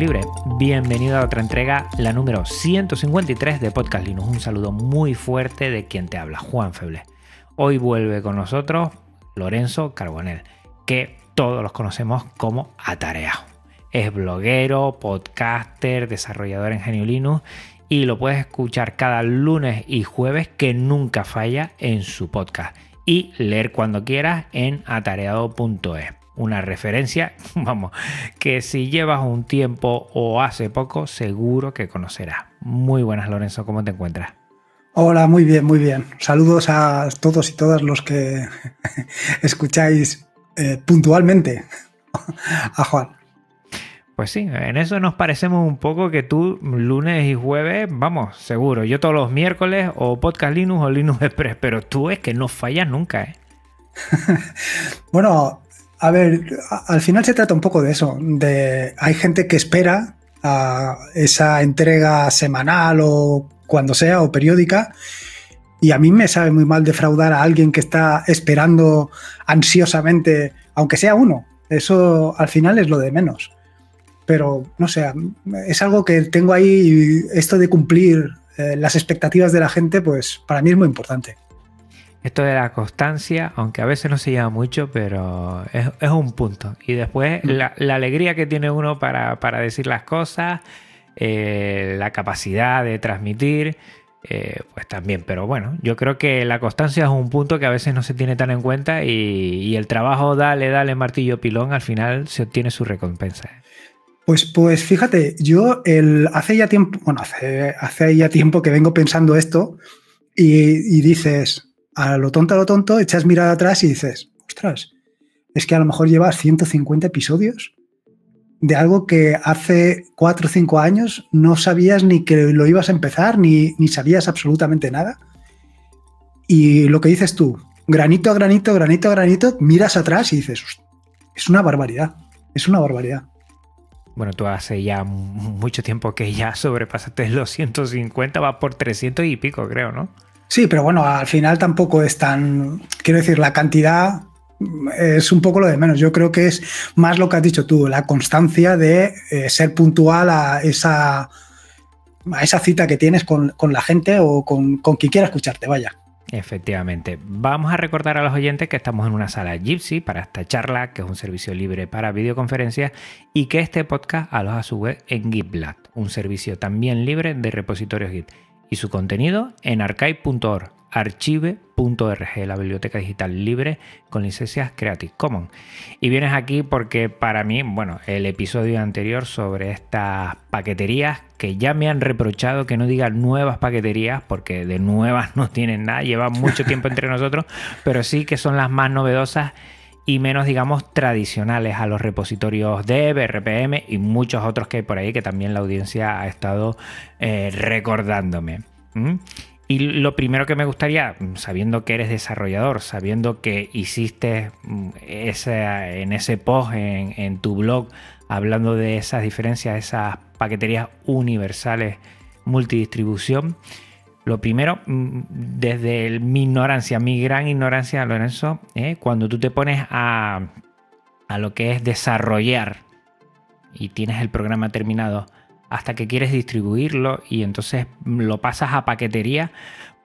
Libre. Bienvenido a otra entrega, la número 153 de Podcast Linux. Un saludo muy fuerte de quien te habla, Juan Feble. Hoy vuelve con nosotros Lorenzo Carbonell, que todos los conocemos como Atareado. Es bloguero, podcaster, desarrollador en Genio Linux y lo puedes escuchar cada lunes y jueves que nunca falla en su podcast y leer cuando quieras en atareado.es una referencia, vamos, que si llevas un tiempo o hace poco, seguro que conocerás. Muy buenas, Lorenzo, ¿cómo te encuentras? Hola, muy bien, muy bien. Saludos a todos y todas los que escucháis eh, puntualmente a Juan. Pues sí, en eso nos parecemos un poco que tú lunes y jueves, vamos, seguro. Yo todos los miércoles o Podcast Linux o Linux Express, pero tú es que no fallas nunca, ¿eh? bueno, a ver, al final se trata un poco de eso, de hay gente que espera a esa entrega semanal o cuando sea o periódica y a mí me sabe muy mal defraudar a alguien que está esperando ansiosamente, aunque sea uno. Eso al final es lo de menos. Pero no sé, es algo que tengo ahí, esto de cumplir eh, las expectativas de la gente, pues para mí es muy importante. Esto de la constancia, aunque a veces no se lleva mucho, pero es, es un punto. Y después la, la, alegría que tiene uno para, para decir las cosas, eh, la capacidad de transmitir, eh, pues también. Pero bueno, yo creo que la constancia es un punto que a veces no se tiene tan en cuenta y, y el trabajo dale, dale, martillo pilón, al final se obtiene su recompensa. Pues, pues fíjate, yo el, hace ya tiempo, bueno, hace, hace ya tiempo que vengo pensando esto y, y dices, a lo tonto, a lo tonto, echas mirada atrás y dices, ostras, es que a lo mejor llevas 150 episodios de algo que hace 4 o 5 años no sabías ni que lo ibas a empezar, ni, ni sabías absolutamente nada. Y lo que dices tú, granito a granito, granito a granito, miras atrás y dices, es una barbaridad, es una barbaridad. Bueno, tú hace ya mucho tiempo que ya sobrepasaste los 150, va por 300 y pico, creo, ¿no? Sí, pero bueno, al final tampoco es tan. Quiero decir, la cantidad es un poco lo de menos. Yo creo que es más lo que has dicho tú, la constancia de eh, ser puntual a esa, a esa cita que tienes con, con la gente o con, con, quien quiera escucharte, vaya. Efectivamente. Vamos a recordar a los oyentes que estamos en una sala Gypsy para esta charla, que es un servicio libre para videoconferencias, y que este podcast aloja a su web en GitLab, un servicio también libre de repositorios Git y su contenido en archive.org, archive.org, la biblioteca digital libre con licencias Creative Commons. Y vienes aquí porque para mí, bueno, el episodio anterior sobre estas paqueterías que ya me han reprochado que no diga nuevas paqueterías porque de nuevas no tienen nada, llevan mucho tiempo entre nosotros, pero sí que son las más novedosas y menos, digamos, tradicionales a los repositorios dev, RPM y muchos otros que hay por ahí que también la audiencia ha estado eh, recordándome. ¿Mm? Y lo primero que me gustaría, sabiendo que eres desarrollador, sabiendo que hiciste ese, en ese post en tu blog hablando de esas diferencias, esas paqueterías universales multidistribución, lo primero, mm, desde mi ignorancia, mi gran ignorancia, Lorenzo, ¿eh? cuando tú te pones a, a lo que es desarrollar y tienes el programa terminado hasta que quieres distribuirlo y entonces lo pasas a paquetería.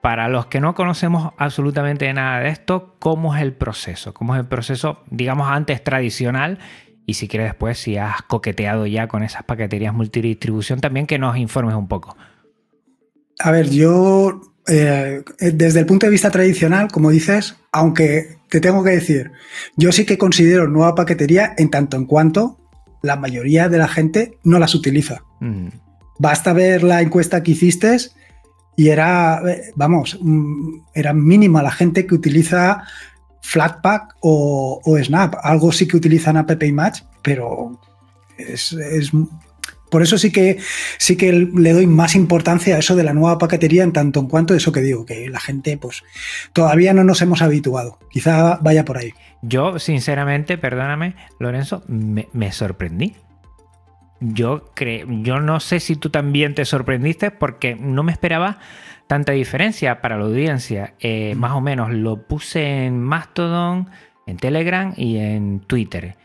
Para los que no conocemos absolutamente nada de esto, ¿cómo es el proceso? ¿Cómo es el proceso, digamos, antes tradicional? Y si quieres después, si has coqueteado ya con esas paqueterías multidistribución, también que nos informes un poco. A ver, yo eh, desde el punto de vista tradicional, como dices, aunque te tengo que decir, yo sí que considero nueva paquetería en tanto en cuanto la mayoría de la gente no las utiliza. Mm. Basta ver la encuesta que hiciste y era, vamos, mm, era mínima la gente que utiliza Flatpak o, o Snap. Algo sí que utilizan App Match, pero es, es, por eso sí que sí que le doy más importancia a eso de la nueva paquetería en tanto en cuanto eso que digo, que la gente pues todavía no nos hemos habituado. Quizá vaya por ahí. Yo, sinceramente, perdóname, Lorenzo, me, me sorprendí. Yo, creo, yo no sé si tú también te sorprendiste porque no me esperaba tanta diferencia para la audiencia. Eh, más o menos lo puse en Mastodon, en Telegram y en Twitter.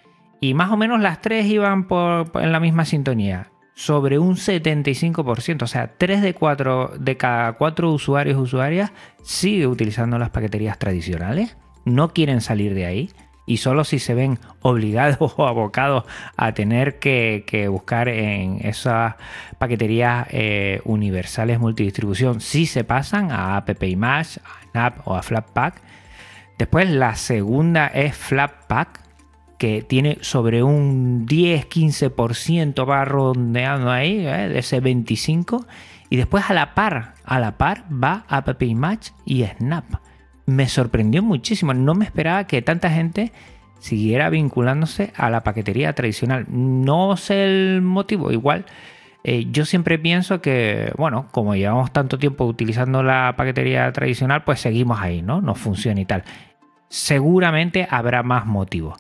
Y más o menos las tres iban por, en la misma sintonía. Sobre un 75%, o sea, 3 de, 4, de cada 4 usuarios usuarias sigue utilizando las paqueterías tradicionales. No quieren salir de ahí y solo si se ven obligados o abocados a tener que, buscar en esas paqueterías eh, universales multidistribución, si se pasan a App Image, a Snap o a Flatpak. Después la segunda es Flatpak, que tiene sobre un 10-15% va rondeando ahí, ¿eh? de ese 25%. Y después a la par, a la par va App Image y Snap me sorprendió muchísimo. No me esperaba que tanta gente siguiera vinculándose a la paquetería tradicional. No sé el motivo, igual. Eh, yo siempre pienso que, bueno, como llevamos tanto tiempo utilizando la paquetería tradicional, pues seguimos ahí, ¿no? Nos funciona y tal. Seguramente habrá más motivos.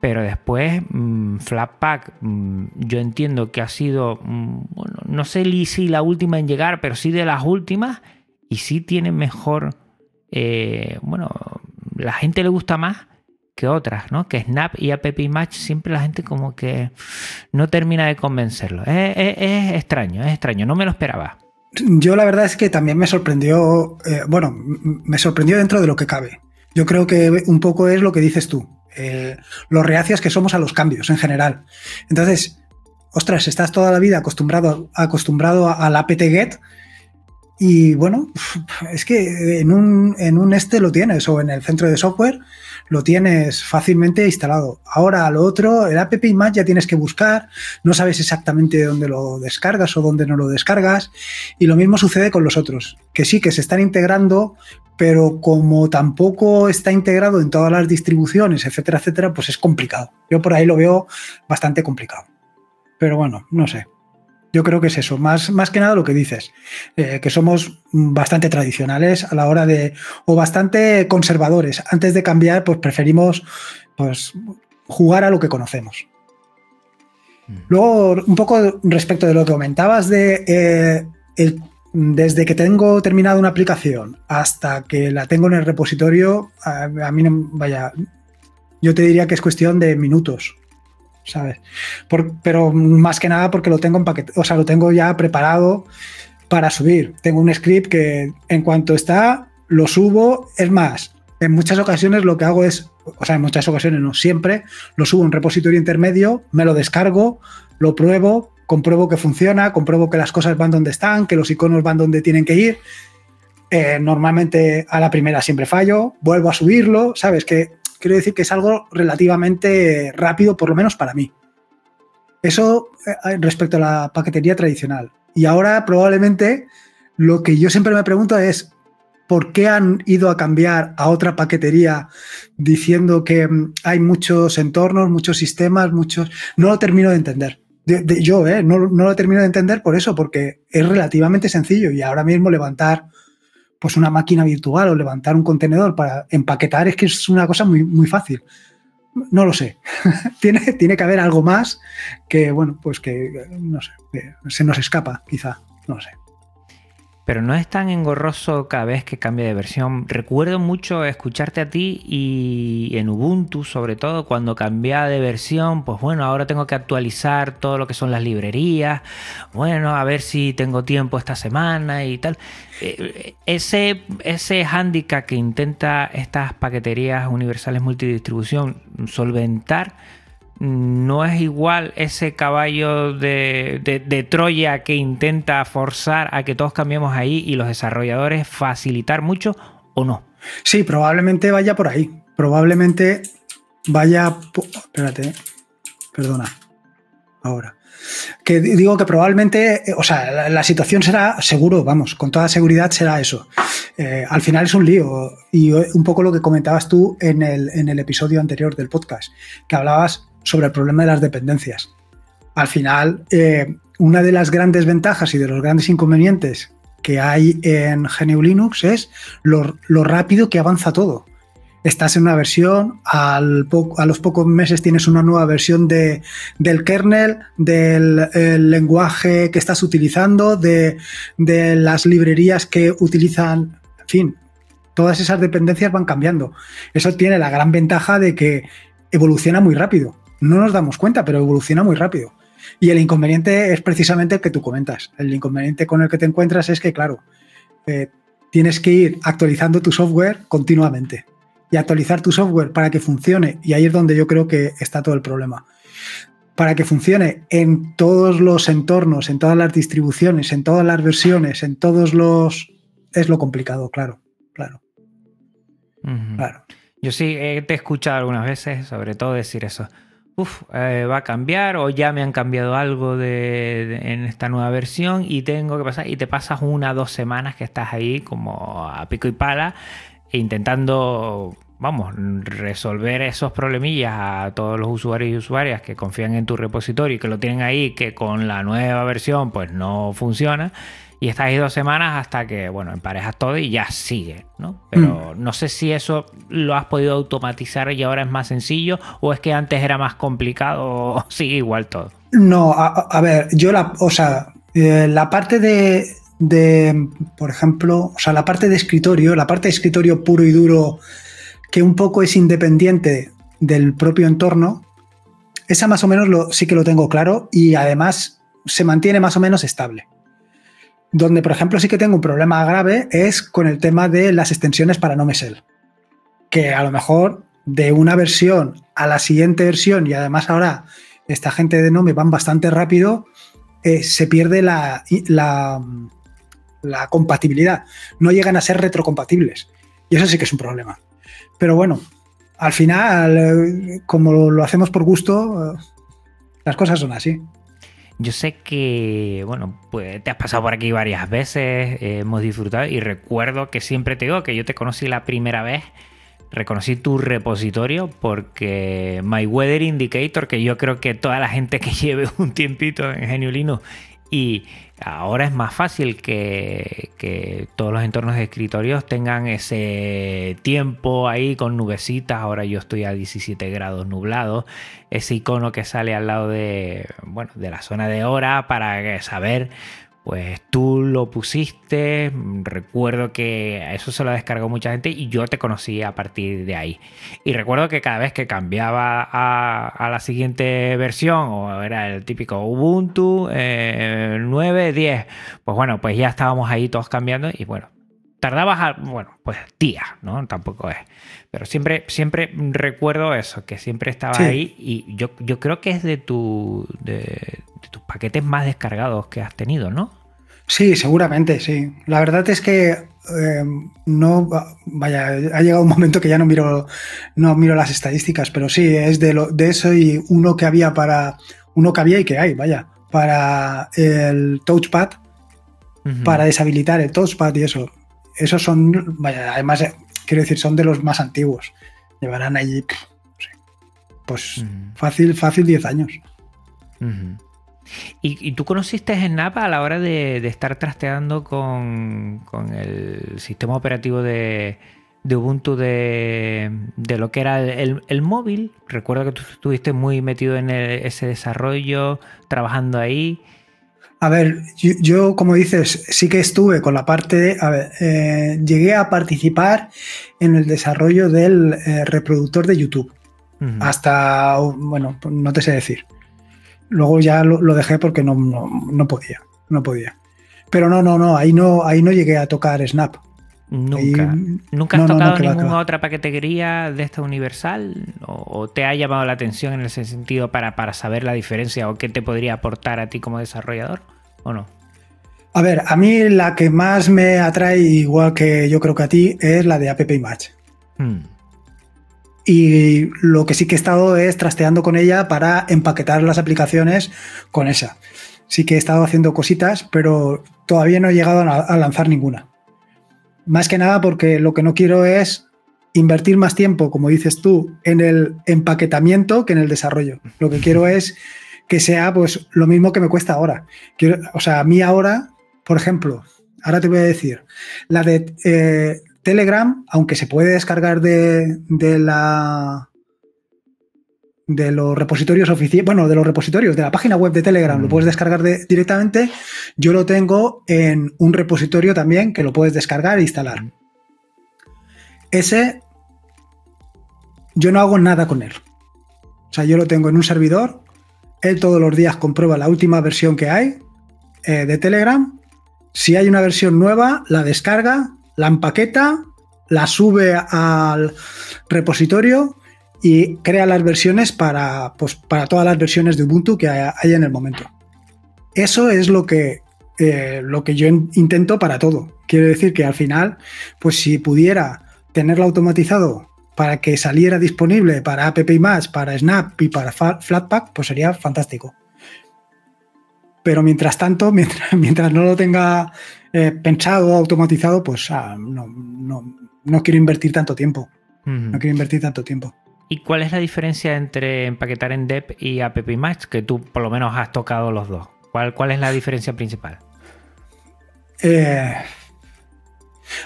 Pero después, mmm, Flatpak, mm, yo entiendo que ha sido, mm, bueno, no sé si la última en llegar, pero sí de las últimas. Y sí tiene mejor eh, bueno, la gente le gusta más que otras, ¿no? Que Snap y App Match siempre la gente como que no termina de convencerlo. Es, extraño, es extraño, no me lo esperaba. Yo la verdad es que también me sorprendió, eh, bueno, me sorprendió dentro de lo que cabe. Yo creo que un poco es lo que dices tú, eh, los reacias que somos a los cambios en general. Entonces, ostras, estás toda la vida acostumbrado, acostumbrado a la apt-get, y bueno, es que en un, en un este lo tienes o en el centro de software lo tienes fácilmente instalado. Ahora lo otro, el app Image ya tienes que buscar, no sabes exactamente dónde lo descargas o dónde no lo descargas. Y lo mismo sucede con los otros, que sí que se están integrando, pero como tampoco está integrado en todas las distribuciones, etcétera, etcétera, pues es complicado. Yo por ahí lo veo bastante complicado. Pero bueno, no sé. Yo creo que es eso, más, más que nada lo que dices, eh, que somos bastante tradicionales a la hora de, o bastante conservadores. Antes de cambiar, pues preferimos pues, jugar a lo que conocemos. Mm. Luego, un poco respecto de lo que comentabas de eh, el, desde que tengo terminado una aplicación hasta que la tengo en el repositorio, a, a mí no, vaya, yo te diría que es cuestión de minutos ¿sabes? pero más que nada porque lo tengo o sea, lo tengo ya preparado para subir. Tengo un script que en cuanto está, lo subo. Es más, en muchas ocasiones lo que hago es, o sea, en muchas ocasiones no, siempre lo subo en un repositorio intermedio, me lo descargo, lo pruebo, compruebo que funciona, compruebo que las cosas van donde están, que los iconos van donde tienen que ir. Eh, normalmente a la primera siempre fallo, vuelvo a subirlo, ¿sabes? Que quiero decir que es algo relativamente rápido, por lo menos para mí. Eso eh, respecto a la paquetería tradicional. Y ahora probablemente lo que yo siempre me pregunto es, ¿por qué han ido a cambiar a otra paquetería diciendo que mm, hay muchos entornos, muchos sistemas, muchos... No lo termino de entender. yo eh, no, no, lo termino de entender por eso, porque es relativamente sencillo y ahora mismo levantar pues una máquina virtual o levantar un contenedor para empaquetar es que es una cosa muy, muy fácil. No lo sé. tiene, tiene que haber algo más que, bueno, pues que, no sé, se nos escapa, quizá, no sé pero no es tan engorroso cada vez que cambia de versión. Recuerdo mucho escucharte a ti y en Ubuntu, sobre todo cuando cambiaba de versión, pues bueno, ahora tengo que actualizar todo lo que son las librerías, bueno, a ver si tengo tiempo esta semana y tal. Eh, ese, ese handicap que intenta estas paqueterías universales multidistribución solventar, no es igual ese caballo de, Troya que intenta forzar a que todos cambiemos ahí y los desarrolladores facilitar mucho o no. Sí, probablemente vaya por ahí. Probablemente vaya... Espérate, perdona. Ahora. Que digo que probablemente, o sea, la, situación será seguro, vamos, con toda seguridad será eso. Eh, al final es un lío. Y un poco lo que comentabas tú en el, en el episodio anterior del podcast, que hablabas sobre el problema de las dependencias. Al final, eh, una de las grandes ventajas y de los grandes inconvenientes que hay en GNU Linux es lo, rápido que avanza todo. Estás en una versión, a los pocos meses tienes una nueva versión de, del kernel, del lenguaje que estás utilizando, de, de las librerías que utilizan, en fin, todas esas dependencias van cambiando. Eso tiene la gran ventaja de que evoluciona muy rápido. No nos damos cuenta, pero evoluciona muy rápido. Y el inconveniente es precisamente el que tú comentas. El inconveniente con el que te encuentras es que, claro, eh, tienes que ir actualizando tu software continuamente y actualizar tu software para que funcione. Y ahí es donde yo creo que está todo el problema. Para que funcione en todos los entornos, en todas las distribuciones, en todas las versiones, en todos los... Es lo complicado, claro, claro. Claro. Yo sí te he escuchado algunas veces, sobre todo decir eso. Eh, va a cambiar o ya me han cambiado algo de, en esta nueva versión y tengo que pasar y te pasas una o dos semanas que estás ahí como a pico y pala intentando vamos, resolver esos problemillas a todos los usuarios y usuarias que confían en tu repositorio y que lo tienen ahí, que con la nueva versión pues no funciona y estás ahí dos semanas hasta que, bueno, emparejas todo y ya sigue, ¿no? Pero mm. no sé si eso lo has podido automatizar y ahora es más sencillo o es que antes era más complicado o sigue igual todo. No, a, ver, yo la, o sea, eh, la parte de, de, por ejemplo, o sea, la parte de escritorio, la parte de escritorio puro y duro, que un poco es independiente del propio entorno, esa más o menos lo, sí que lo tengo claro y además se mantiene más o menos estable. Donde, por ejemplo, sí que tengo un problema grave es con el tema de las extensiones para no mesel. Que a lo mejor de una versión a la siguiente versión y además ahora esta gente de Nome van bastante rápido, eh, se pierde la, compatibilidad. No llegan a ser retrocompatibles. Y eso sí que es un problema. Pero bueno, al final, eh, como lo hacemos por gusto, eh, las cosas son así. Yo sé que, bueno, pues te has pasado por aquí varias veces, hemos disfrutado y recuerdo que siempre te digo que yo te conocí la primera vez, reconocí tu repositorio porque My Weather Indicator, que yo creo que toda la gente que lleve un tiempito en Geniolino y ahora es más fácil que, todos los entornos de escritorios tengan ese tiempo ahí con nubecitas. Ahora yo estoy a 17 grados nublado. Ese icono que sale al lado de, bueno, de la zona de hora para saber pues tú lo pusiste, recuerdo que eso se lo descargó mucha gente y yo te conocí a partir de ahí. Y recuerdo que cada vez que cambiaba a, la siguiente versión, o era el típico Ubuntu 9, eh, 10, pues bueno, pues ya estábamos ahí todos cambiando y bueno, tardabas, bueno, pues días, ¿no? Tampoco es. Pero siempre, siempre recuerdo eso, que siempre estaba ahí y yo, yo creo que es de, tu, de, tus paquetes más descargados que has tenido, ¿no? Sí, seguramente, sí. La verdad es que eh, no, vaya, ha llegado un momento que ya no miro, no miro las estadísticas, pero sí, es de, lo, de eso y uno que había para, uno que había y que hay, vaya, para el touchpad, para deshabilitar el touchpad y eso. Esos son, vaya, además, eh, quiero decir, son de los más antiguos. Llevarán allí, pues fácil, fácil 10 años. ¿Y, tú conociste Snap a la hora de, estar trasteando con, el sistema operativo de, Ubuntu de, lo que era el, móvil? Recuerdo que tú estuviste muy metido en ese desarrollo, trabajando ahí. A ver, yo, como dices, sí que estuve con la parte de, a ver, eh, llegué a participar en el desarrollo del eh, reproductor de YouTube. Hasta, bueno, no te sé decir. Luego ya lo, dejé porque no, no, podía, no podía. Pero no, no, no, ahí no, ahí no llegué a tocar Snap. Nunca. ¿Nunca has tocado ninguna otra paquetería de esta universal? ¿O, te ha llamado la atención en ese sentido para, para saber la diferencia o qué te podría aportar a ti como desarrollador? ¿O no? A ver, a mí la que más me atrae, igual que yo creo que a ti, es la de App Image. Hmm. Y lo que sí que he estado es trasteando con ella para empaquetar las aplicaciones con esa. Sí que he estado haciendo cositas, pero todavía no he llegado a lanzar ninguna. Más que nada porque lo que no quiero es invertir más tiempo, como dices tú, en el empaquetamiento que en el desarrollo. Lo que quiero es que sea pues lo mismo que me cuesta ahora. o sea, a mí ahora, por ejemplo, ahora te voy a decir, la de eh, Telegram, aunque se puede descargar de, de la de los repositorios oficiales, bueno, de los repositorios, de la página web de Telegram, lo mm. puedes descargar directamente. Yo lo tengo en un repositorio también que lo puedes descargar e instalar. Mm. Ese, yo no hago nada con él. O sea, yo lo tengo en un servidor, él todos los días comprueba la última versión que hay eh, de Telegram. Si hay una versión nueva, la descarga, la empaqueta, la sube al repositorio y crea las versiones para, pues, para todas las versiones de Ubuntu que haya, en el momento. Eso es lo que, eh, lo que yo intento para todo. Quiere decir que al final, pues si pudiera tenerlo automatizado para que saliera disponible para App para Snap y para Flatpak, pues sería fantástico. Pero mientras tanto, mientras, mientras no lo tenga eh, pensado, automatizado, pues ah, no, no, quiero invertir tanto tiempo. No quiero invertir tanto tiempo. ¿Y cuál es la diferencia entre empaquetar en Dep y App Que tú por lo menos has tocado los dos. ¿Cuál, cuál es la diferencia principal? Eh,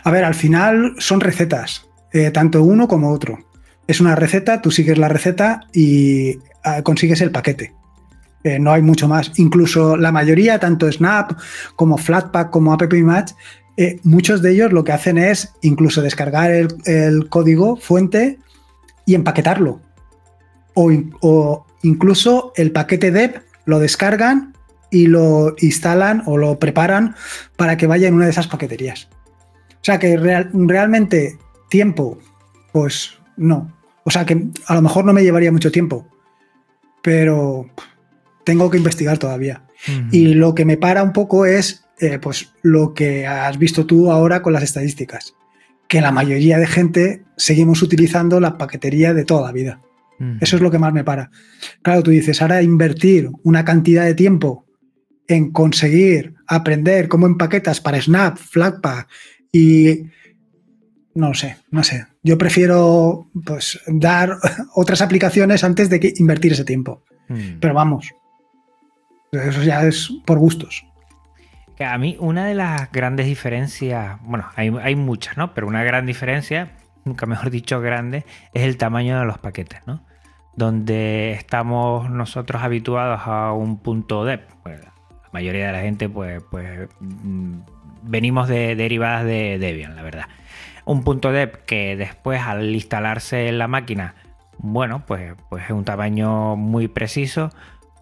a ver, al final son recetas, eh, tanto uno como otro. Es una receta, tú sigues la receta y ah, consigues el paquete. Eh, no hay mucho más. Incluso la mayoría, tanto Snap como Flatpak como App muchos de ellos lo que hacen es incluso descargar el código fuente y empaquetarlo. O, incluso el paquete dep lo descargan y lo instalan o lo preparan para que vaya en una de esas paqueterías. O sea que realmente tiempo, pues no. O sea que a lo mejor no me llevaría mucho tiempo, pero tengo que investigar todavía. Y lo que me para un poco es eh, pues lo que has visto tú ahora con las estadísticas que la mayoría de gente seguimos utilizando la paquetería de toda la vida. Eso es lo que más me para. Claro, tú dices, ahora invertir una cantidad de tiempo en conseguir aprender cómo empaquetas para Snap, Flatpak y no sé, no sé. Yo prefiero pues dar otras aplicaciones antes de que invertir ese tiempo. Mm. Pero vamos, eso ya es por gustos. A mí una de las grandes diferencias, bueno, hay, muchas, ¿no? Pero una gran diferencia, nunca mejor dicho grande, es el tamaño de los paquetes, ¿no? Donde estamos nosotros habituados a un punto dep. Pues, la mayoría de la gente, pues, pues mm, venimos de derivadas de Debian, la verdad. Un punto dep que después al instalarse en la máquina, bueno, pues, pues es un tamaño muy preciso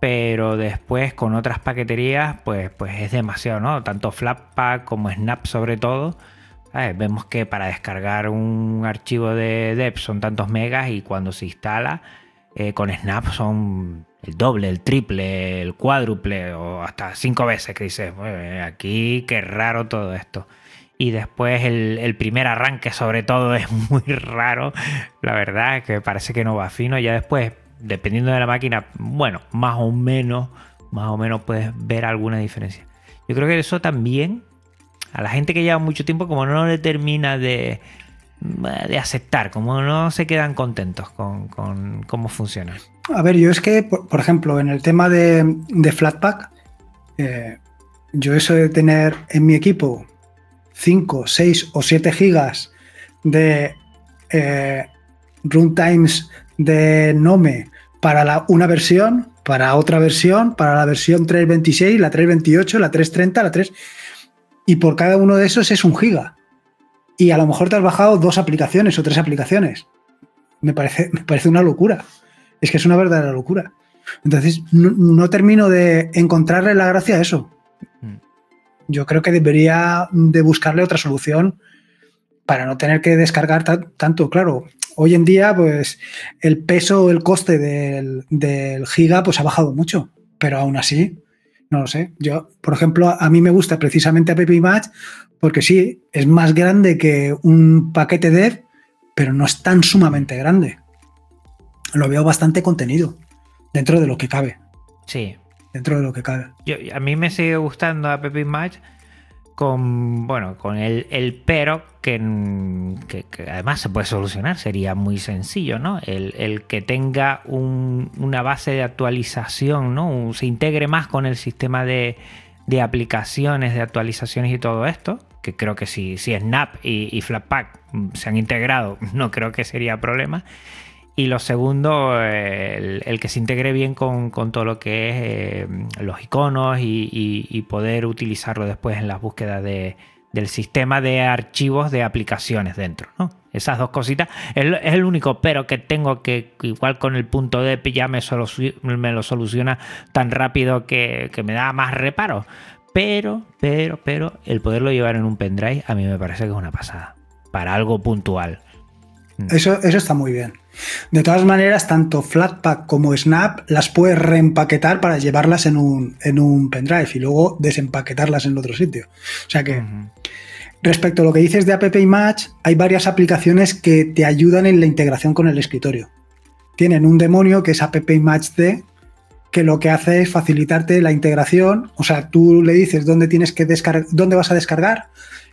pero después con otras paqueterías pues, pues es demasiado, ¿no? Tanto Flatpak como Snap sobre todo. Vemos que para descargar un archivo de Dev son tantos megas y cuando se instala eh, con Snap son el doble, el triple, el cuádruple o hasta cinco veces que dices, aquí qué raro todo esto. Y después el, el, primer arranque sobre todo es muy raro, la verdad, que parece que no va fino. Ya después dependiendo de la máquina, bueno, más o menos, más o menos puedes ver alguna diferencia. Yo creo que eso también a la gente que lleva mucho tiempo como no le termina de, de aceptar, como no se quedan contentos con, cómo funciona. A ver, yo es que, por, ejemplo, en el tema de, Flatpak, eh, yo eso de tener en mi equipo 5, 6 o 7 gigas de eh, runtimes de Nome para una versión, para otra versión, para la versión 326, la 328, la 330, la 3... Y por cada uno de esos es un giga. Y a lo mejor te has bajado dos aplicaciones o tres aplicaciones. Me parece, me parece una locura. Es que es una verdadera locura. Entonces, no, termino de encontrarle la gracia a eso. Mm. Yo creo que debería de buscarle otra solución para no tener que descargar tanto. Claro, hoy en día, pues el peso, el coste del, giga, pues ha bajado mucho, pero aún así, no lo sé. Yo, por ejemplo, a mí me gusta precisamente App Match porque sí, es más grande que un paquete dev, pero no es tan sumamente grande. lo veo bastante contenido dentro de lo que cabe. Sí. Dentro de lo que cabe. Yo, a mí me sigue gustando App Match con, bueno, con el, el pero que, además se puede solucionar, sería muy sencillo, ¿no? El, el que tenga un, una base de actualización, ¿no? Se integre más con el sistema de, de aplicaciones, de actualizaciones y todo esto, que creo que si, si Snap y, y Flatpak se han integrado, no creo que sería problema. Y lo segundo, el, que se integre bien con, todo lo que es eh, los iconos y, poder utilizarlo después en las búsquedas del sistema de archivos de aplicaciones dentro. ¿no? Esas dos cositas es, el único pero que tengo que igual con el punto de ya me, me lo soluciona tan rápido que, que me da más reparo. Pero, pero, pero, el poderlo llevar en un pendrive a mí me parece que es una pasada. Para algo puntual. Eso, eso está muy bien. De todas maneras, tanto Flatpak como Snap las puedes reempaquetar para llevarlas en un, en un pendrive y luego desempaquetarlas en otro sitio. O sea que, respecto a lo que dices de App Match, hay varias aplicaciones que te ayudan en la integración con el escritorio. Tienen un demonio que es App Match D, que lo que hace es facilitarte la integración. O sea, tú le dices dónde tienes que descargar, dónde vas a descargar,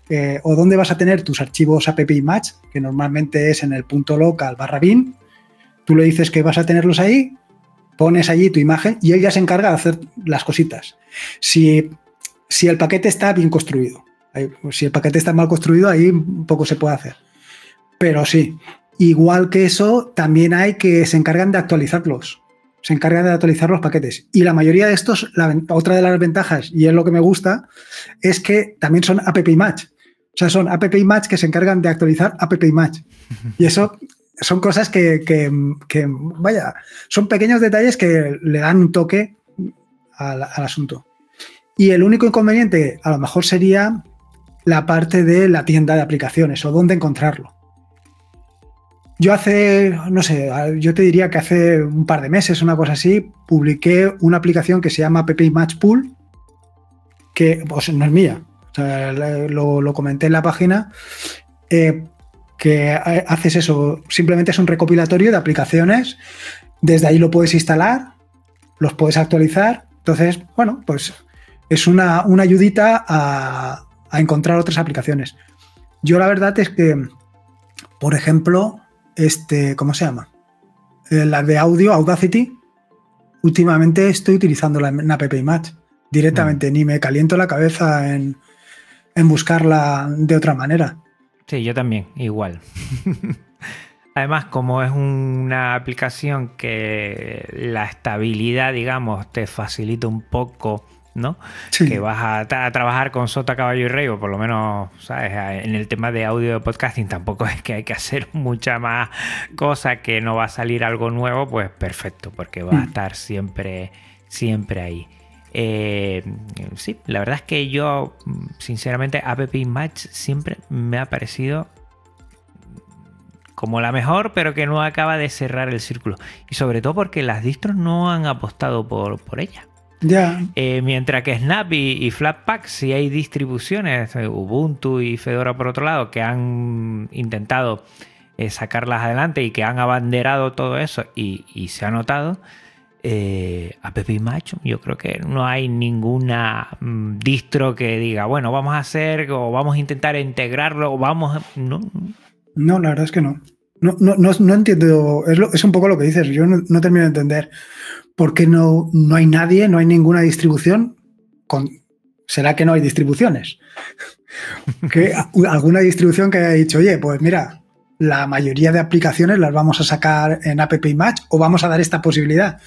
eh, o dónde vas a tener tus archivos app match, que normalmente es en el punto local barra bin. Tú le dices que vas a tenerlos ahí, pones allí tu imagen y él ya se encarga de hacer las cositas. Si, si el paquete está bien construido, si el paquete está mal construido, ahí poco se puede hacer. Pero sí, igual que eso, también hay que se encargan de actualizarlos. Se encargan de actualizar los paquetes. Y la mayoría de estos, otra de las ventajas, y es lo que me gusta, es que también son app match. O sea, son app match que se encargan de actualizar app match. Y eso son cosas que, vaya, son pequeños detalles que le dan un toque al, asunto. Y el único inconveniente a lo mejor sería la parte de la tienda de aplicaciones o dónde encontrarlo. Yo hace, no sé, yo te diría que hace un par de meses, una cosa así, publiqué una aplicación que se llama App Match Pool, que pues, no es mía, lo, comenté en la página, eh, que haces eso, simplemente es un recopilatorio de aplicaciones, desde ahí lo puedes instalar, los puedes actualizar, entonces, bueno, pues es una, ayudita a, encontrar otras aplicaciones. Yo la verdad es que, por ejemplo, este, ¿cómo se llama? Eh, la de audio, Audacity, últimamente estoy utilizando la en App Match directamente, mm. ni me caliento la cabeza en, en buscarla de otra manera. Sí, yo también, igual. Además, como es una aplicación que la estabilidad, digamos, te facilita un poco, ¿no? Que vas a, trabajar con Sota, Caballo y Rey, o por lo menos, ¿sabes? En el tema de audio de podcasting tampoco es que hay que hacer mucha más cosa que no va a salir algo nuevo, pues perfecto, porque va a mm. estar siempre, siempre ahí. Eh, sí, la verdad es que yo, sinceramente, App Match siempre me ha parecido como la mejor, pero que no acaba de cerrar el círculo. Y sobre todo porque las distros no han apostado por, por ella. Ya. Eh, mientras que Snap y, Flatpak, si hay distribuciones, eh, Ubuntu y Fedora por otro lado, que han intentado sacarlas adelante y que han abanderado todo eso y, y se ha notado, eh, App Match, yo creo que no hay ninguna mm, distro que diga, bueno, vamos a hacer o vamos a intentar integrarlo o vamos a... No, no la verdad es que no. No, no, no, entiendo, es, es, un poco lo que dices, yo no, termino de entender por qué no, no hay nadie, no hay ninguna distribución. Con, ¿Será que no hay distribuciones? que alguna distribución que haya dicho, oye, pues mira, la mayoría de aplicaciones las vamos a sacar en App Match o vamos a dar esta posibilidad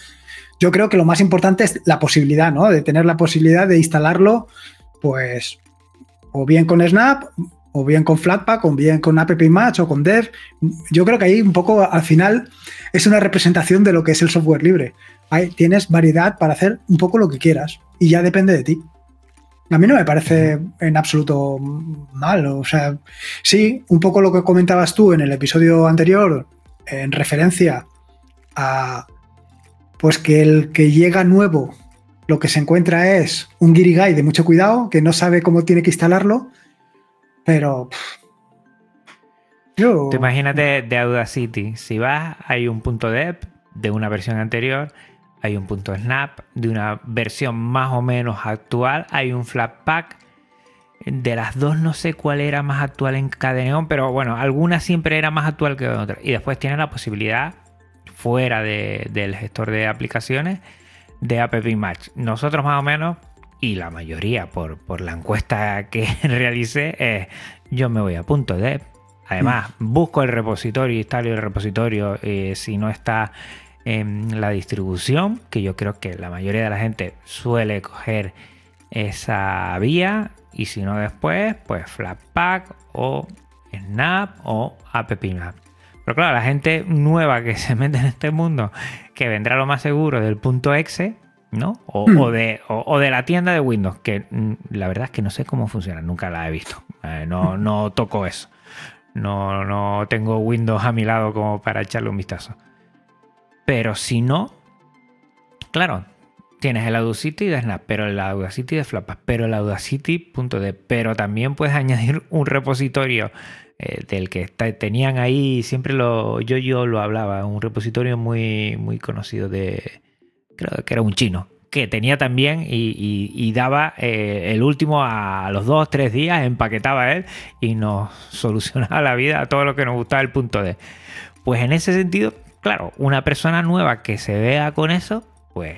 yo creo que lo más importante es la posibilidad, ¿no? De tener la posibilidad de instalarlo, pues, o bien con Snap, o bien con Flatpak, o bien con App Match o con Dev. Yo creo que ahí un poco al final es una representación de lo que es el software libre. Ahí tienes variedad para hacer un poco lo que quieras y ya depende de ti. A mí no me parece en absoluto mal. O sea, sí, un poco lo que comentabas tú en el episodio anterior en referencia a pues que el que llega nuevo lo que se encuentra es un guirigay de mucho cuidado, que no sabe cómo tiene que instalarlo, pero... yo... Te imagínate de Audacity, si vas hay un punto de de una versión anterior, hay un punto snap de una versión más o menos actual, hay un Flatpak. De las dos no sé cuál era más actual en Cadeneon, pero bueno, alguna siempre era más actual que otra. Y después tiene la posibilidad, fuera del gestor de aplicaciones, de App Match. Nosotros más o menos, y la mayoría por, por la encuesta que realicé, yo me voy a punto de Además, mm. busco el repositorio, instalo el repositorio eh, si no está en la distribución, que yo creo que la mayoría de la gente suele coger esa vía, y si no después, pues Flatpak o Snap o AppMap. Pero claro, la gente nueva que se mete en este mundo, que vendrá lo más seguro del punto exe, ¿no? O, mm. de, de, la tienda de Windows, que mm, la verdad es que no sé cómo funciona, nunca la he visto. Eh, no, no toco eso. No, no tengo Windows a mi lado como para echarle un vistazo. Pero si no, claro, tienes el Audacity de Snap, pero el Audacity de Flapas, pero el Audacity.de, pero también puedes añadir un repositorio eh, del que tenían ahí, siempre lo, yo, yo lo hablaba, un repositorio muy, muy conocido de, creo que era un chino, que tenía también y, daba eh, el último a los dos, tres días, empaquetaba él y nos solucionaba la vida a todo lo que nos gustaba el punto D. Pues en ese sentido, claro, una persona nueva que se vea con eso, pues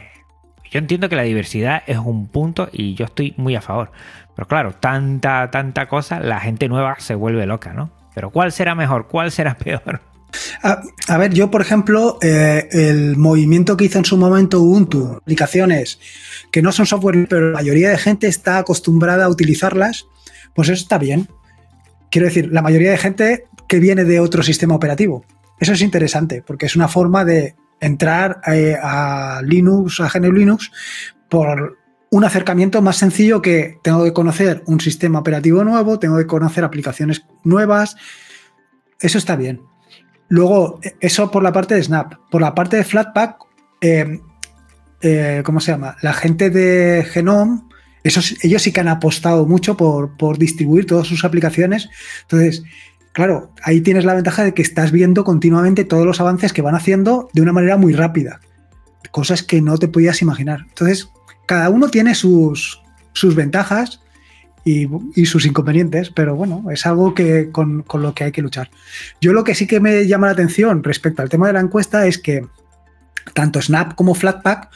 yo entiendo que la diversidad es un punto y yo estoy muy a favor. Pero claro, tanta, tanta cosa, la gente nueva se vuelve loca, ¿no? Pero ¿cuál será mejor? ¿Cuál será peor? A, ver, yo por ejemplo, eh, el movimiento que hizo en su momento Ubuntu, aplicaciones que no son software, pero la mayoría de gente está acostumbrada a utilizarlas, pues eso está bien. Quiero decir, la mayoría de gente que viene de otro sistema operativo. Eso es interesante, porque es una forma de entrar eh, a Linux, a GNU Linux, por un acercamiento más sencillo que tengo que conocer un sistema operativo nuevo, tengo que conocer aplicaciones nuevas. Eso está bien. Luego, eso por la parte de Snap. Por la parte de Flatpak, eh, eh, ¿cómo se llama? La gente de Genome, ellos sí que han apostado mucho por, por distribuir todas sus aplicaciones. Entonces, claro, ahí tienes la ventaja de que estás viendo continuamente todos los avances que van haciendo de una manera muy rápida. Cosas que no te podías imaginar. Entonces, cada uno tiene sus, sus ventajas y, sus inconvenientes, pero bueno, es algo que con, lo que hay que luchar. Yo lo que sí que me llama la atención respecto al tema de la encuesta es que tanto Snap como Flatpak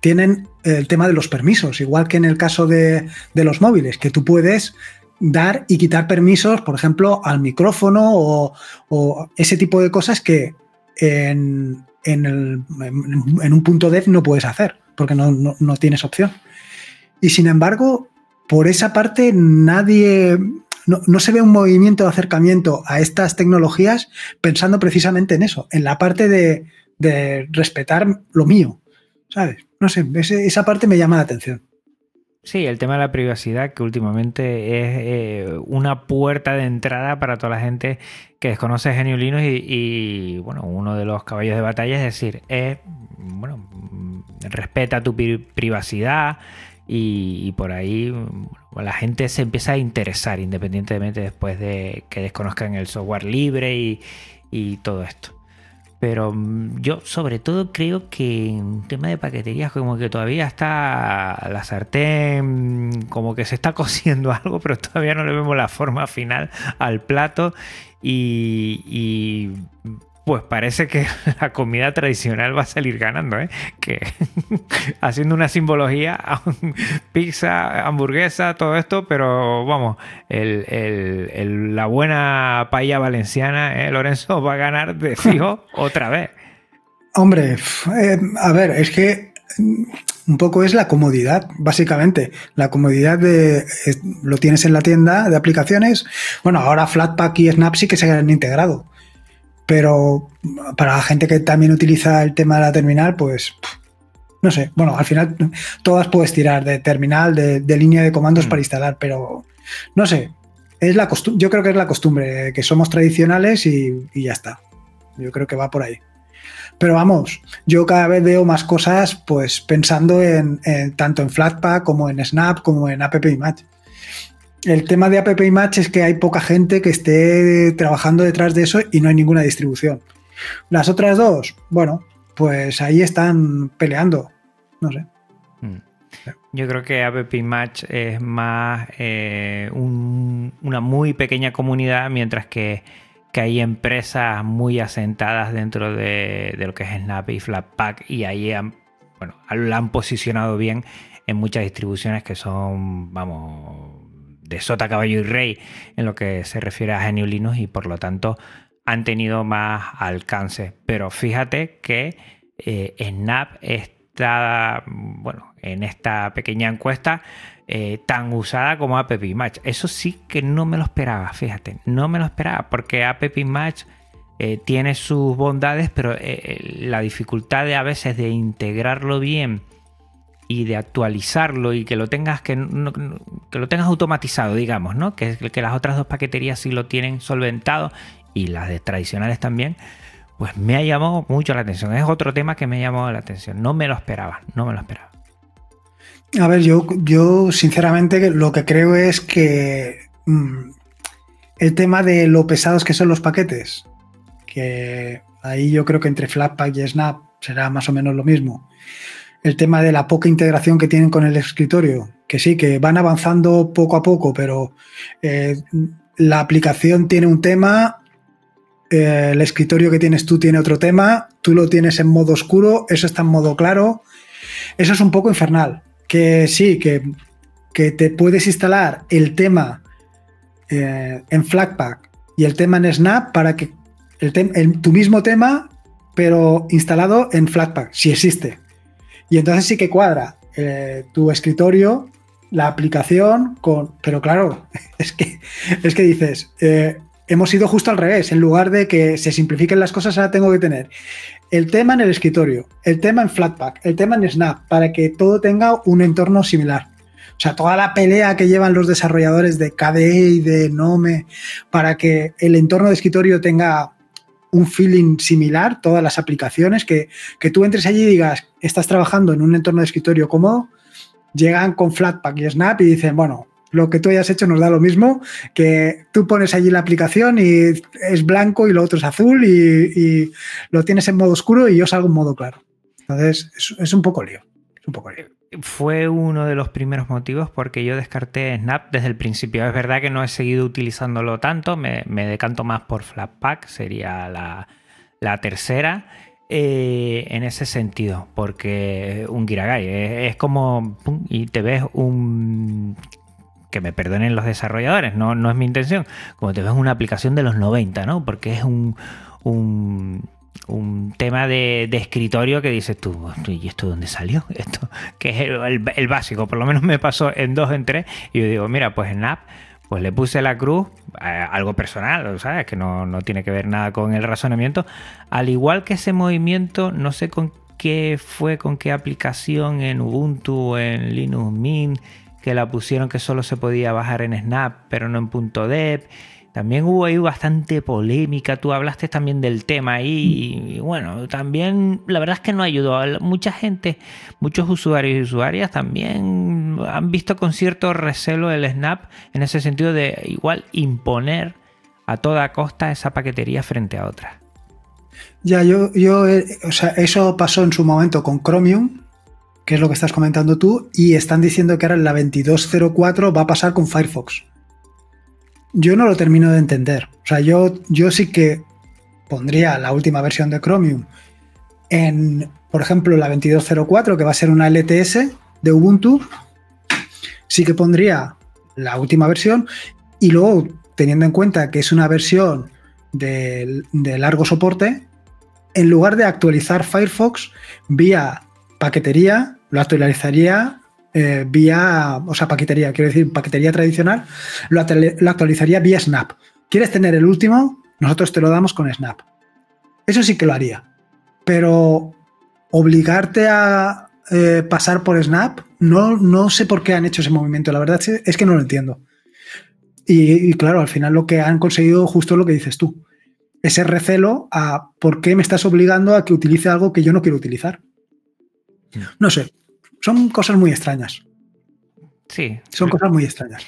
tienen el tema de los permisos, igual que en el caso de, los móviles, que tú puedes dar y quitar permisos, por ejemplo, al micrófono o, ese tipo de cosas que en, un punto dev no puedes hacer, porque no, no tienes opción. Y sin embargo, por esa parte nadie, no, se ve un movimiento de acercamiento a estas tecnologías pensando precisamente en eso, en la parte de, respetar lo mío, ¿sabes? No sé, esa parte me llama la atención. Sí, el tema de la privacidad que últimamente es eh, una puerta de entrada para toda la gente que desconoce Genio Linux y, bueno, uno de los caballos de batalla es decir, es, bueno, respeta tu privacidad, y, por ahí la gente se empieza a interesar independientemente después de que desconozcan el software libre y, todo esto. Pero mm, yo sobre todo creo que en tema de paqueterías como que todavía está la sartén, como que se está cociendo algo, pero todavía no le vemos la forma final al plato. Y pues parece que la comida tradicional va a salir ganando, ¿eh? Que haciendo una simbología, pizza, hamburguesa, todo esto, pero vamos, la buena paella valenciana, ¿eh? Lorenzo va a ganar de fijo otra vez. Hombre, eh, a ver, es que mm, un poco es la comodidad, básicamente. La comodidad de lo tienes en la tienda de aplicaciones. Bueno, ahora Flatpak y Snap sí que se han integrado pero para la gente que también utiliza el tema de la terminal, pues no sé. Bueno, al final todas puedes tirar de terminal, de, línea de comandos mm. para instalar, pero no sé. Es la yo creo que es la costumbre, que somos tradicionales y, ya está. Yo creo que va por ahí. Pero vamos, yo cada vez veo más cosas, pues pensando en, tanto en Flatpak como en Snap, como en App Image el tema de App Match es que hay poca gente que esté trabajando detrás de eso y no hay ninguna distribución. Las otras dos, bueno, pues ahí están peleando. No sé. Mm. Yo creo que App Match es más eh, una muy pequeña comunidad, mientras que, hay empresas muy asentadas dentro de, lo que es Snap y Flatpak y ahí han, bueno, la han posicionado bien en muchas distribuciones que son, vamos, sota, caballo y rey en lo que se refiere a GNU Linux y por lo tanto han tenido más alcance. Pero fíjate que eh, Snap está, bueno, en esta pequeña encuesta eh, tan usada como App Match. Eso sí que no me lo esperaba, fíjate, no me lo esperaba, porque App Match eh, tiene sus bondades, pero la dificultad de a veces de integrarlo bien y de actualizarlo y que lo tengas que, que lo tengas automatizado, digamos, ¿no? Que, que las otras dos paqueterías sí lo tienen solventado y las de tradicionales también, pues me ha llamado mucho la atención. Es otro tema que me ha llamado la atención. No me lo esperaba, no me lo esperaba. A ver, yo, yo sinceramente lo que creo es que mm, el tema de lo pesados que son los paquetes, que ahí yo creo que entre Flatpak y Snap será más o menos lo mismo. El tema de la poca integración que tienen con el escritorio, que sí, que van avanzando poco a poco, pero eh, la aplicación tiene un tema, eh, el escritorio que tienes tú tiene otro tema, tú lo tienes en modo oscuro, eso está en modo claro. Eso es un poco infernal que sí, que, te puedes instalar el tema eh, en Flatpak y el tema en Snap para que el, tu mismo tema, pero instalado en Flatpak, si existe. Y entonces sí que cuadra eh, tu escritorio, la aplicación con. Pero claro, es que, es que dices. Eh, hemos ido justo al revés. En lugar de que se simplifiquen las cosas, ahora tengo que tener el tema en el escritorio, el tema en Flatpak, el tema en Snap, para que todo tenga un entorno similar. O sea, toda la pelea que llevan los desarrolladores de KDE y de Nome para que el entorno de escritorio tenga un feeling similar, todas las aplicaciones, que, que tú entres allí y digas, estás trabajando en un entorno de escritorio cómodo, llegan con Flatpak y Snap y dicen, bueno, lo que tú hayas hecho nos da lo mismo, que tú pones allí la aplicación y es blanco y lo otro es azul y, lo tienes en modo oscuro y yo salgo en modo claro. Entonces, es, un poco lío. un poco lío. Fue uno de los primeros motivos porque yo descarté Snap desde el principio. Es verdad que no he seguido utilizándolo tanto, me, decanto más por Flatpak, sería la, tercera. Eh, en ese sentido, porque un Giragai es, es como y te ves un que me perdonen los desarrolladores, no, no es mi intención, como te ves una aplicación de los 90, ¿no? Porque es un, un, tema de, escritorio que dices tú, ¿y esto dónde salió? Esto, que es el, básico, por lo menos me pasó en dos, en tres, y yo digo, mira, pues en pues le puse la cruz, algo personal, ¿sabes? Que no, no tiene que ver nada con el razonamiento, al igual que ese movimiento, no sé con qué fue, con qué aplicación en Ubuntu, en Linux Mint, que la pusieron que solo se podía bajar en Snap, pero no en punto .deb. También hubo ahí bastante polémica, tú hablaste también del tema ahí y, bueno, también la verdad es que no ayudó. Mucha gente, muchos usuarios y usuarias también han visto con cierto recelo el Snap en ese sentido de igual imponer a toda costa esa paquetería frente a otra. Ya, yo, yo, eh, o sea, eso pasó en su momento con Chromium, que es lo que estás comentando tú, y están diciendo que ahora en la 2204 va a pasar con Firefox. Yo no lo termino de entender. O sea, yo, yo sí que pondría la última versión de Chromium en, por ejemplo, la 2204, que va a ser una LTS de Ubuntu. Sí que pondría la última versión y luego, teniendo en cuenta que es una versión de, de largo soporte, en lugar de actualizar Firefox vía paquetería, lo actualizaría eh, vía, o sea, paquetería, quiero decir, paquetería tradicional, lo, actualizaría vía Snap. ¿Quieres tener el último? Nosotros te lo damos con Snap. Eso sí que lo haría. Pero obligarte a eh, pasar por Snap, no, no sé por qué han hecho ese movimiento. La verdad es que no lo entiendo. Y, y, claro, al final lo que han conseguido justo lo que dices tú. Ese recelo a por qué me estás obligando a que utilice algo que yo no quiero utilizar. No sé, son cosas muy extrañas. Sí. Son cosas muy extrañas.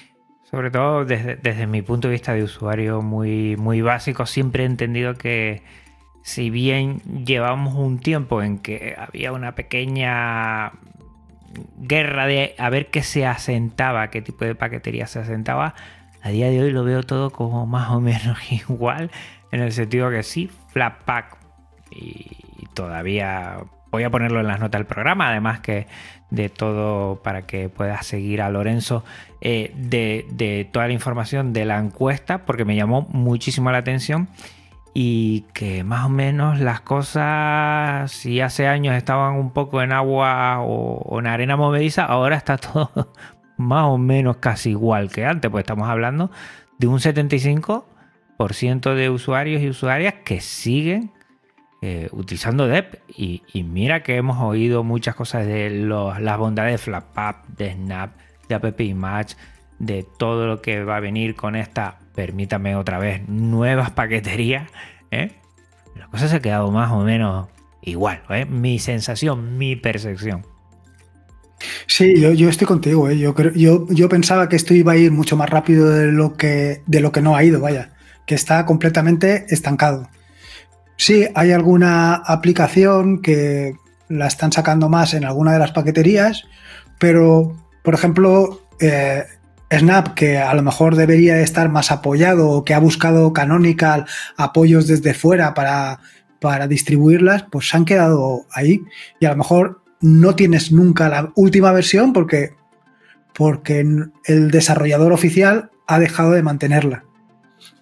Sobre todo desde, mi punto de vista de usuario muy, muy básico, siempre he entendido que si bien llevamos un tiempo en que había una pequeña guerra de a ver qué se asentaba, qué tipo de paquetería se asentaba, a día de hoy lo veo todo como más o menos igual, en el sentido que sí, Flatpak y todavía voy a ponerlo en las notas del programa, además que de todo para que puedas seguir a Lorenzo. Eh, de, toda la información de la encuesta, porque me llamó muchísimo la atención y que más o menos las cosas, si hace años estaban un poco en agua o, en arena movediza, ahora está todo más o menos casi igual que antes, pues estamos hablando de un 75% de usuarios y usuarias que siguen eh, utilizando DEP. Y, mira que hemos oído muchas cosas de las bondades de Flatpak, de Snap, de App Image, de todo lo que va a venir con esta permítame otra vez, nuevas paqueterías, ¿eh? la cosa se ha quedado más o menos igual. ¿eh? Mi sensación, mi percepción. Sí, yo, estoy contigo. ¿eh? Yo, yo, yo pensaba que esto iba a ir mucho más rápido de lo, que, de lo que no ha ido, vaya, que está completamente estancado. Sí, hay alguna aplicación que la están sacando más en alguna de las paqueterías, pero, por ejemplo, eh, Snap, que a lo mejor debería estar más apoyado o que ha buscado Canonical apoyos desde fuera para, para distribuirlas, pues se han quedado ahí. Y a lo mejor no tienes nunca la última versión porque, porque el desarrollador oficial ha dejado de mantenerla.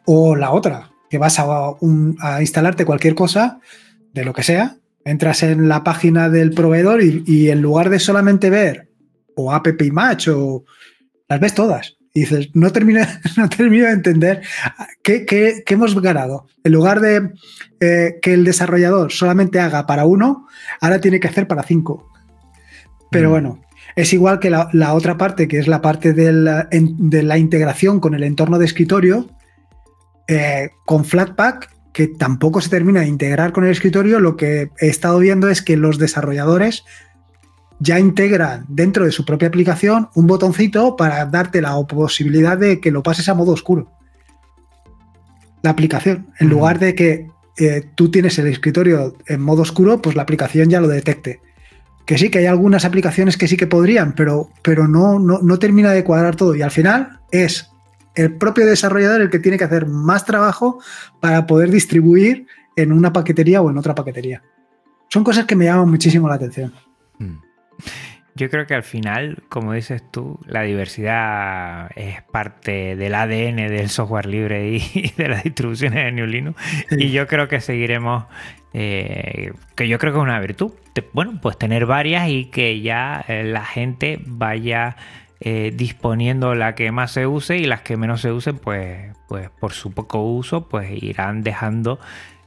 O la otra, que vas a, a instalarte cualquier cosa, de lo que sea, entras en la página del proveedor y, y en lugar de solamente ver o app match o las ves todas. Y dices, no termino, no termino de entender qué, hemos ganado. En lugar de eh, que el desarrollador solamente haga para uno, ahora tiene que hacer para cinco. Pero mm. bueno, es igual que la, otra parte, que es la parte de la, integración con el entorno de escritorio, eh, con Flatpak, que tampoco se termina de integrar con el escritorio, lo que he estado viendo es que los desarrolladores ya integran dentro de su propia aplicación un botoncito para darte la posibilidad de que lo pases a modo oscuro. La aplicación, en lugar de que eh, tú tienes el escritorio en modo oscuro, pues la aplicación ya lo detecte. Que sí, que hay algunas aplicaciones que sí que podrían, pero, pero no, no, no termina de cuadrar todo. Y al final es el propio desarrollador el que tiene que hacer más trabajo para poder distribuir en una paquetería o en otra paquetería. Son cosas que me llaman muchísimo la atención. Mm. Yo creo que al final, como dices tú, la diversidad es parte del ADN del software libre y de las distribuciones de New Linux. Y yo creo que seguiremos, eh, que yo creo que es una virtud. Bueno, pues tener varias y que ya eh, la gente vaya eh, disponiendo la que más se use y las que menos se usen, pues, pues por su poco uso, pues irán dejando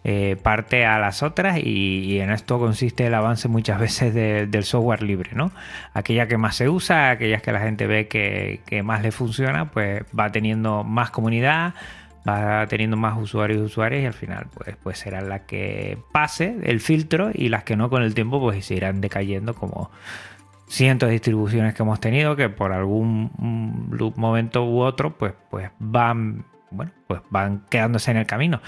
eh, parte a las otras y, en esto consiste el avance muchas veces del software libre, ¿no? Aquella que más se usa, aquellas que la gente ve que, más le funciona, pues va teniendo más comunidad, va teniendo más usuarios y usuarias y al final pues, pues serán las que pase el filtro y las que no con el tiempo pues se irán decayendo como cientos de distribuciones que hemos tenido que por algún momento u otro pues, pues van bueno pues van quedándose en el camino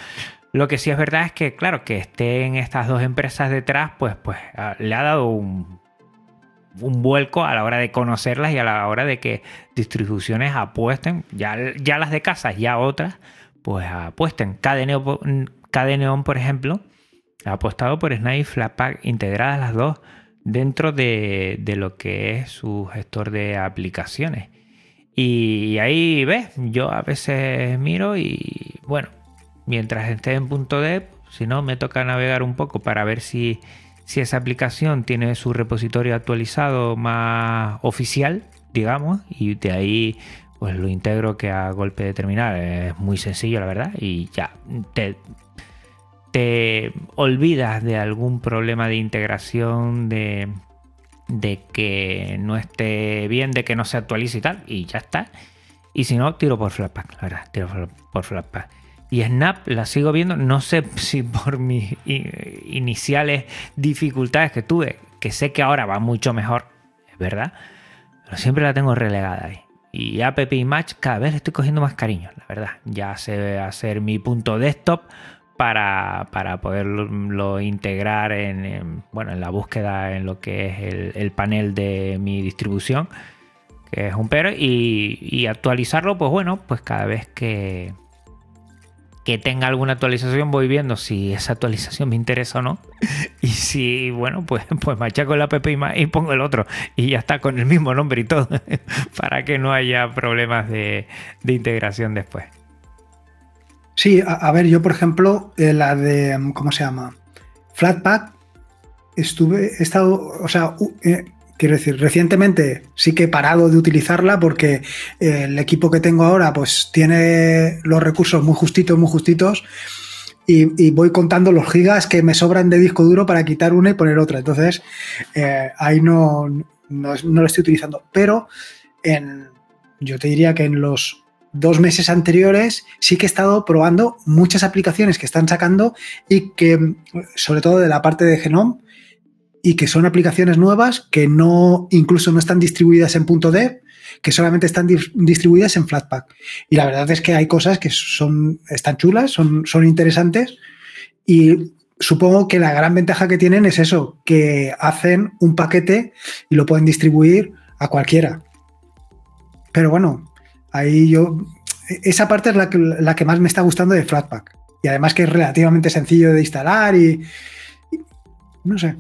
lo que sí es verdad es que, claro, que estén estas dos empresas detrás, pues, pues ah, le ha dado un, vuelco a la hora de conocerlas y a la hora de que distribuciones apuesten, ya, ya las de casas, ya otras, pues apuesten. Cadeneon, por ejemplo, ha apostado por Snap y Flatpak integradas las dos dentro de, de, lo que es su gestor de aplicaciones. Y ahí ves, yo a veces miro y bueno, mientras esté en punto .deb, si no, me toca navegar un poco para ver si, si esa aplicación tiene su repositorio actualizado más oficial, digamos, y de ahí pues lo integro que a golpe de terminal es muy sencillo, la verdad, y ya te, te olvidas de algún problema de integración, de, que no esté bien, de que no se actualice y tal, y ya está. Y si no, tiro por Flatpak, la verdad, tiro por Flatpak. Y Snap la sigo viendo, no sé si por mis iniciales dificultades que tuve, que sé que ahora va mucho mejor, es verdad, pero siempre la tengo relegada ahí. Y App Match cada vez le estoy cogiendo más cariño, la verdad. Ya sé hacer mi punto desktop, para, para poderlo integrar en, bueno, en la búsqueda en lo que es el, panel de mi distribución, que es un pero, y, actualizarlo, pues bueno, pues cada vez que, que tenga alguna actualización voy viendo si esa actualización me interesa o no. Y si, bueno, pues, pues machaco el app y, y pongo el otro. Y ya está con el mismo nombre y todo. para que no haya problemas de, de integración después. Sí, a, ver, yo por ejemplo, eh, la de, mm, ¿cómo se llama? Flatpak, estuve, he estado, o sea, eh, quiero decir, recientemente sí que he parado de utilizarla porque eh, el equipo que tengo ahora pues tiene los recursos muy justitos, muy justitos. Y, voy contando los gigas que me sobran de disco duro para quitar una y poner otra. Entonces, ahí no, no, no, lo estoy utilizando. Pero en, yo te diría que en los dos meses anteriores sí que he estado probando muchas aplicaciones que están sacando y que, sobre todo de la parte de Genome, y que son aplicaciones nuevas que no, incluso no están distribuidas en .dev, que solamente están distribuidas en Flatpak. Y la verdad es que hay cosas que son, están chulas, son, son interesantes y supongo que la gran ventaja que tienen es eso, que hacen un paquete y lo pueden distribuir a cualquiera. Pero bueno, Ahí yo. Esa parte es la que, la que más me está gustando de Flatpak. Y además que es relativamente sencillo de instalar y. no sé.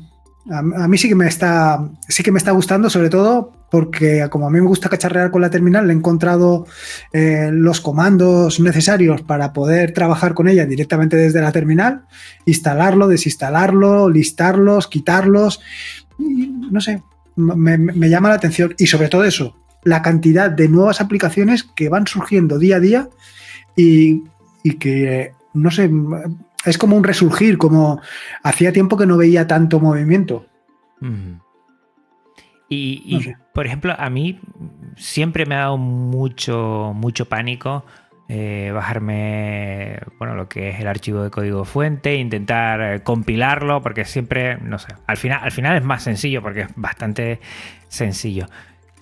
A, mí sí que me está. Sí que me está gustando, sobre todo porque como a mí me gusta cacharrear con la terminal, le he encontrado eh, los comandos necesarios para poder trabajar con ella directamente desde la terminal, instalarlo, desinstalarlo, listarlos, quitarlos. no sé, me llama la atención. Y sobre todo eso, la cantidad de nuevas aplicaciones que van surgiendo día a día y, que, no sé, es como un resurgir, como hacía tiempo que no veía tanto movimiento. Y, por ejemplo, a mí siempre me ha dado mucho, mucho pánico eh, bajarme bueno, lo que es el archivo de código fuente, intentar eh, compilarlo, porque siempre, no sé, al final, al final es más sencillo, porque es bastante sencillo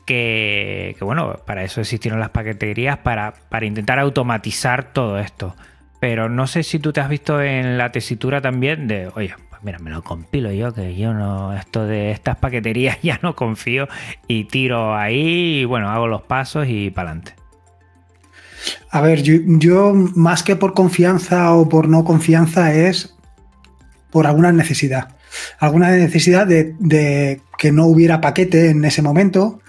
que, bueno, para eso existieron las paqueterías, para, para intentar automatizar todo esto. Pero no sé si tú te has visto en la tesitura también de, oye, pues mira, me lo compilo yo, que yo no, esto de estas paqueterías ya no confío y tiro ahí y bueno, hago los pasos y para adelante. A ver, yo, más que por confianza o por no confianza es por alguna necesidad. Alguna necesidad de que no hubiera paquete en ese momento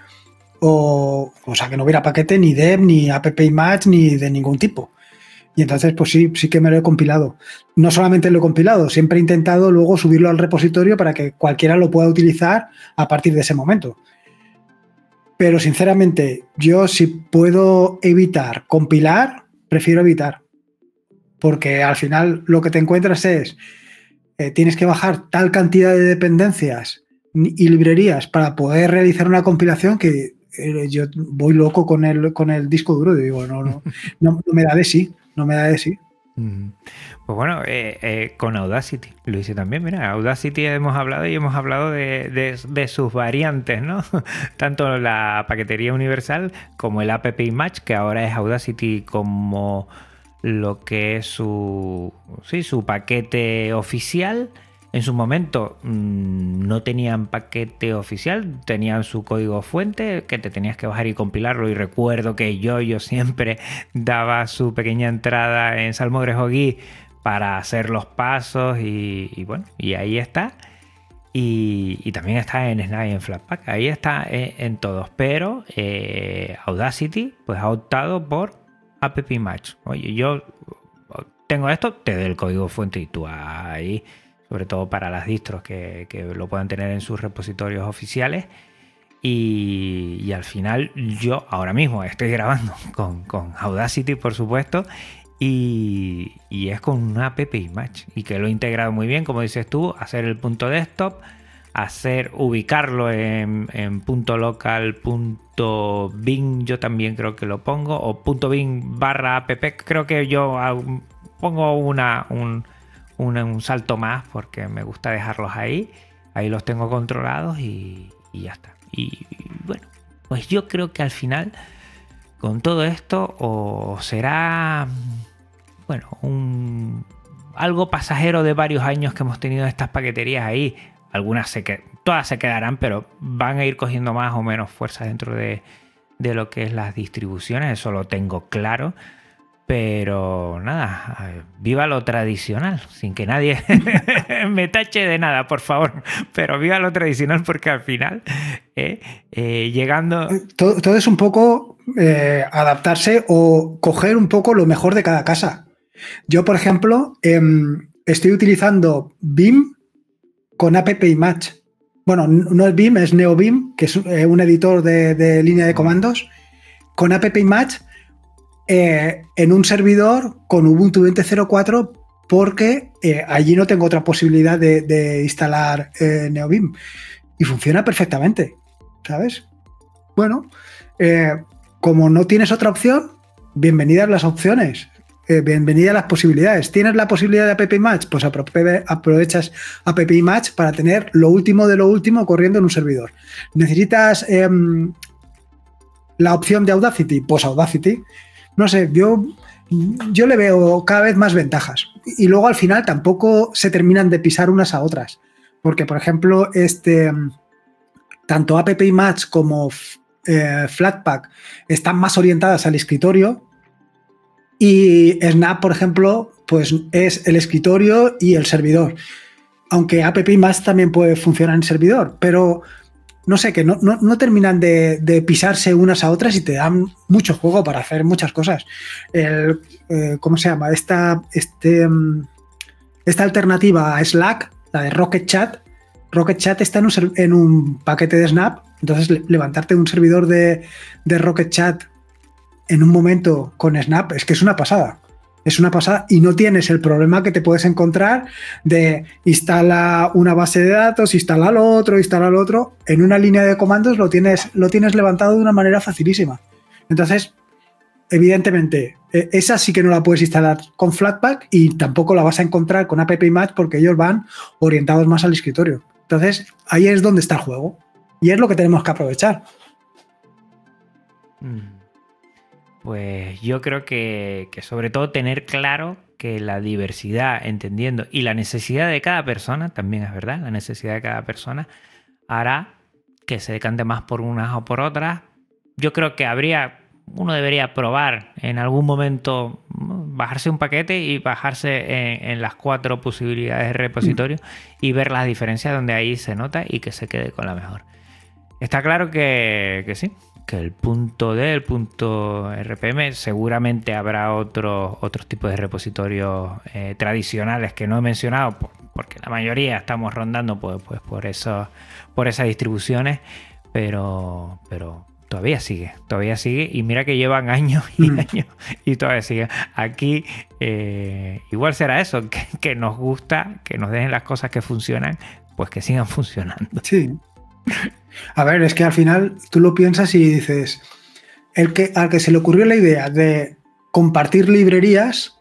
o, o sea, que no hubiera paquete ni dev, ni app match, ni de ningún tipo. Y entonces, pues sí, sí que me lo he compilado. No solamente lo he compilado, siempre he intentado luego subirlo al repositorio para que cualquiera lo pueda utilizar a partir de ese momento. Pero sinceramente, yo si puedo evitar compilar, prefiero evitar. Porque al final lo que te encuentras es, eh, tienes que bajar tal cantidad de dependencias y librerías para poder realizar una compilación que yo voy loco con el, con el disco duro y digo, no, no, no, me da de sí, no me da de sí. Pues bueno, eh, eh, con Audacity lo hice también. Mira, Audacity hemos hablado y hemos hablado de, sus variantes, ¿no? Tanto la paquetería universal como el App Match, que ahora es Audacity como lo que es su, sí, su paquete oficial en su momento mm, no tenían paquete oficial, tenían su código fuente que te tenías que bajar y compilarlo. Y recuerdo que yo, yo siempre daba su pequeña entrada en Salmogre para hacer los pasos y, bueno, y ahí está. Y, también está en Snap y en Flatpak, ahí está eh, en, todos. Pero eh, Audacity pues ha optado por App Match. Oye, yo tengo esto, te doy el código fuente y tú ahí sobre todo para las distros que, lo puedan tener en sus repositorios oficiales. Y, al final yo ahora mismo estoy grabando con, Audacity, por supuesto, y, es con una app Image y que lo he integrado muy bien, como dices tú, hacer el punto desktop, hacer ubicarlo en, punto local, punto bin, yo también creo que lo pongo, o punto bin barra app, creo que yo pongo una, un, un, salto más porque me gusta dejarlos ahí. Ahí los tengo controlados y, ya está. Y, bueno, pues yo creo que al final con todo esto o será, bueno, un algo pasajero de varios años que hemos tenido estas paqueterías ahí. Algunas se que todas se quedarán, pero van a ir cogiendo más o menos fuerza dentro de, de lo que es las distribuciones, eso lo tengo claro. Pero nada, viva lo tradicional, sin que nadie me tache de nada, por favor. Pero viva lo tradicional porque al final, eh, eh, llegando... Todo, es un poco eh, adaptarse o coger un poco lo mejor de cada casa. Yo, por ejemplo, em, estoy utilizando BIM con App Match. Bueno, no es BIM, es NeoBIM, que es un editor de, de línea de comandos. Con App Match eh, en un servidor con Ubuntu 20.04 porque eh, allí no tengo otra posibilidad de, instalar eh. Y funciona perfectamente, ¿sabes? Bueno, como no tienes otra opción, bienvenidas las opciones. bienvenidas las posibilidades. ¿Tienes la posibilidad de App Match? Pues aprovechas App Match para tener lo último de lo último corriendo en un servidor. ¿Necesitas em, la opción de Audacity? Pues Audacity no sé, yo, yo le veo cada vez más ventajas. Y luego al final tampoco se terminan de pisar unas a otras. Porque, por ejemplo, este, tanto App Match como eh, Flatpak están más orientadas al escritorio. Y Snap, por ejemplo, pues es el escritorio y el servidor. Aunque App Match también puede funcionar en servidor, pero no sé, que no, terminan de, pisarse unas a otras y te dan mucho juego para hacer muchas cosas. El, eh, ¿Cómo se llama? Esta, este, mm, esta alternativa a Slack, la de Rocket Chat, Rocket Chat está en un, paquete de Snap, entonces levantarte un servidor de, de Rocket Chat en un momento con Snap es que es una pasada es una pasada y no tienes el problema que te puedes encontrar de instala una base de datos, instala lo otro, instala lo otro. En una línea de comandos lo tienes, lo tienes levantado de una manera facilísima. Entonces, evidentemente, e, esa sí que no la puedes instalar con Flatpak y tampoco la vas a encontrar con App Match porque ellos van orientados más al escritorio. Entonces, ahí es donde está el juego y es lo que tenemos que aprovechar. Mm. Pues yo creo que, sobre todo tener claro que la diversidad, entendiendo, y la necesidad de cada persona, también es verdad, la necesidad de cada persona, hará que se decante más por unas o por otras. Yo creo que habría, uno debería probar en algún momento bajarse un paquete y bajarse en, las cuatro posibilidades de repositorio y ver las diferencias donde ahí se nota y que se quede con la mejor. Está claro que, que sí, que el punto D, el punto RPM, seguramente habrá otros otros tipos de repositorios eh, tradicionales que no he mencionado, porque la mayoría estamos rondando pues, pues por, eso, por esas distribuciones, pero, pero todavía sigue, todavía sigue, y mira que llevan años y mm. años y todavía sigue. Aquí eh, igual será eso, que, que nos gusta, que nos dejen las cosas que funcionan, pues que sigan funcionando. Sí, a ver, es que al final tú lo piensas y dices, el que, al que se le ocurrió la idea de compartir librerías,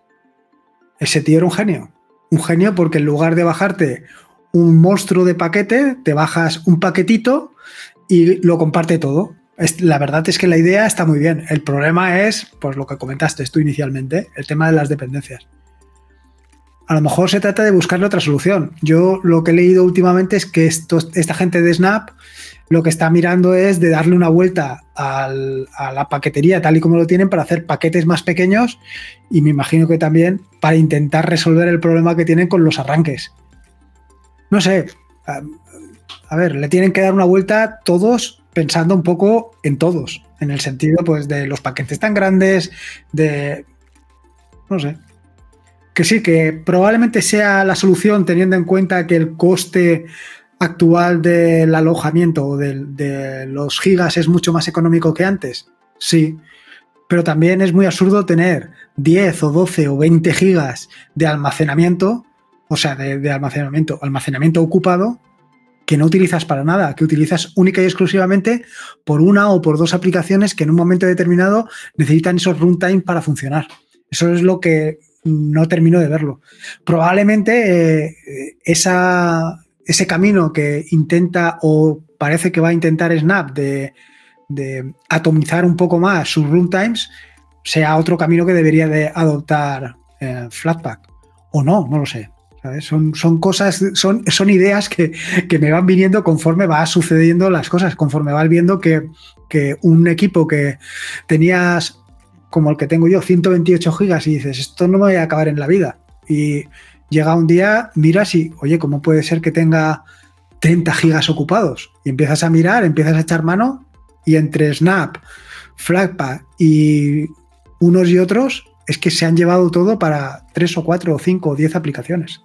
ese tío era un genio. Un genio porque en lugar de bajarte un monstruo de paquete, te bajas un paquetito y lo comparte todo. la verdad es que la idea está muy bien. El problema es, pues lo que comentaste tú inicialmente, el tema de las dependencias. A lo mejor se trata de buscarle otra solución. Yo lo que he leído últimamente es que esta gente de Snap lo que está mirando es de darle una vuelta a la paquetería tal y como lo tienen para hacer paquetes más pequeños y me imagino que también para intentar resolver el problema que tienen con los arranques. No sé, a, ver, le tienen que dar una vuelta todos pensando un poco en todos, en el sentido pues de los paquetes tan grandes, de... no sé. Que sí, que probablemente sea la solución teniendo en cuenta que el coste actual del alojamiento o de, los gigas es mucho más económico que antes? Sí, pero también es muy absurdo tener 10 o 12 o 20 gigas de almacenamiento, o sea, de, almacenamiento, almacenamiento ocupado, que no utilizas para nada, que utilizas única y exclusivamente por una o por dos aplicaciones que en un momento determinado necesitan esos runtime para funcionar. Eso es lo que no termino de verlo. Probablemente eh, esa, ese camino que intenta o parece que va a intentar Snap de, atomizar un poco más sus runtimes sea otro camino que debería de adoptar eh, Flatpak. o no, no lo sé. Son, son cosas, son, son ideas que, que, me van viniendo conforme va sucediendo las cosas, conforme vas viendo que, que un equipo que tenías como el que tengo yo, 128 gigas, y dices, esto no me va a acabar en la vida. Y llega un día, miras y, oye, ¿cómo puede ser que tenga 30 gigas ocupados? Y empiezas a mirar, empiezas a echar mano, y entre Snap, Flatpak y unos y otros, es que se han llevado todo para 3 o 4 o 5 o 10 aplicaciones.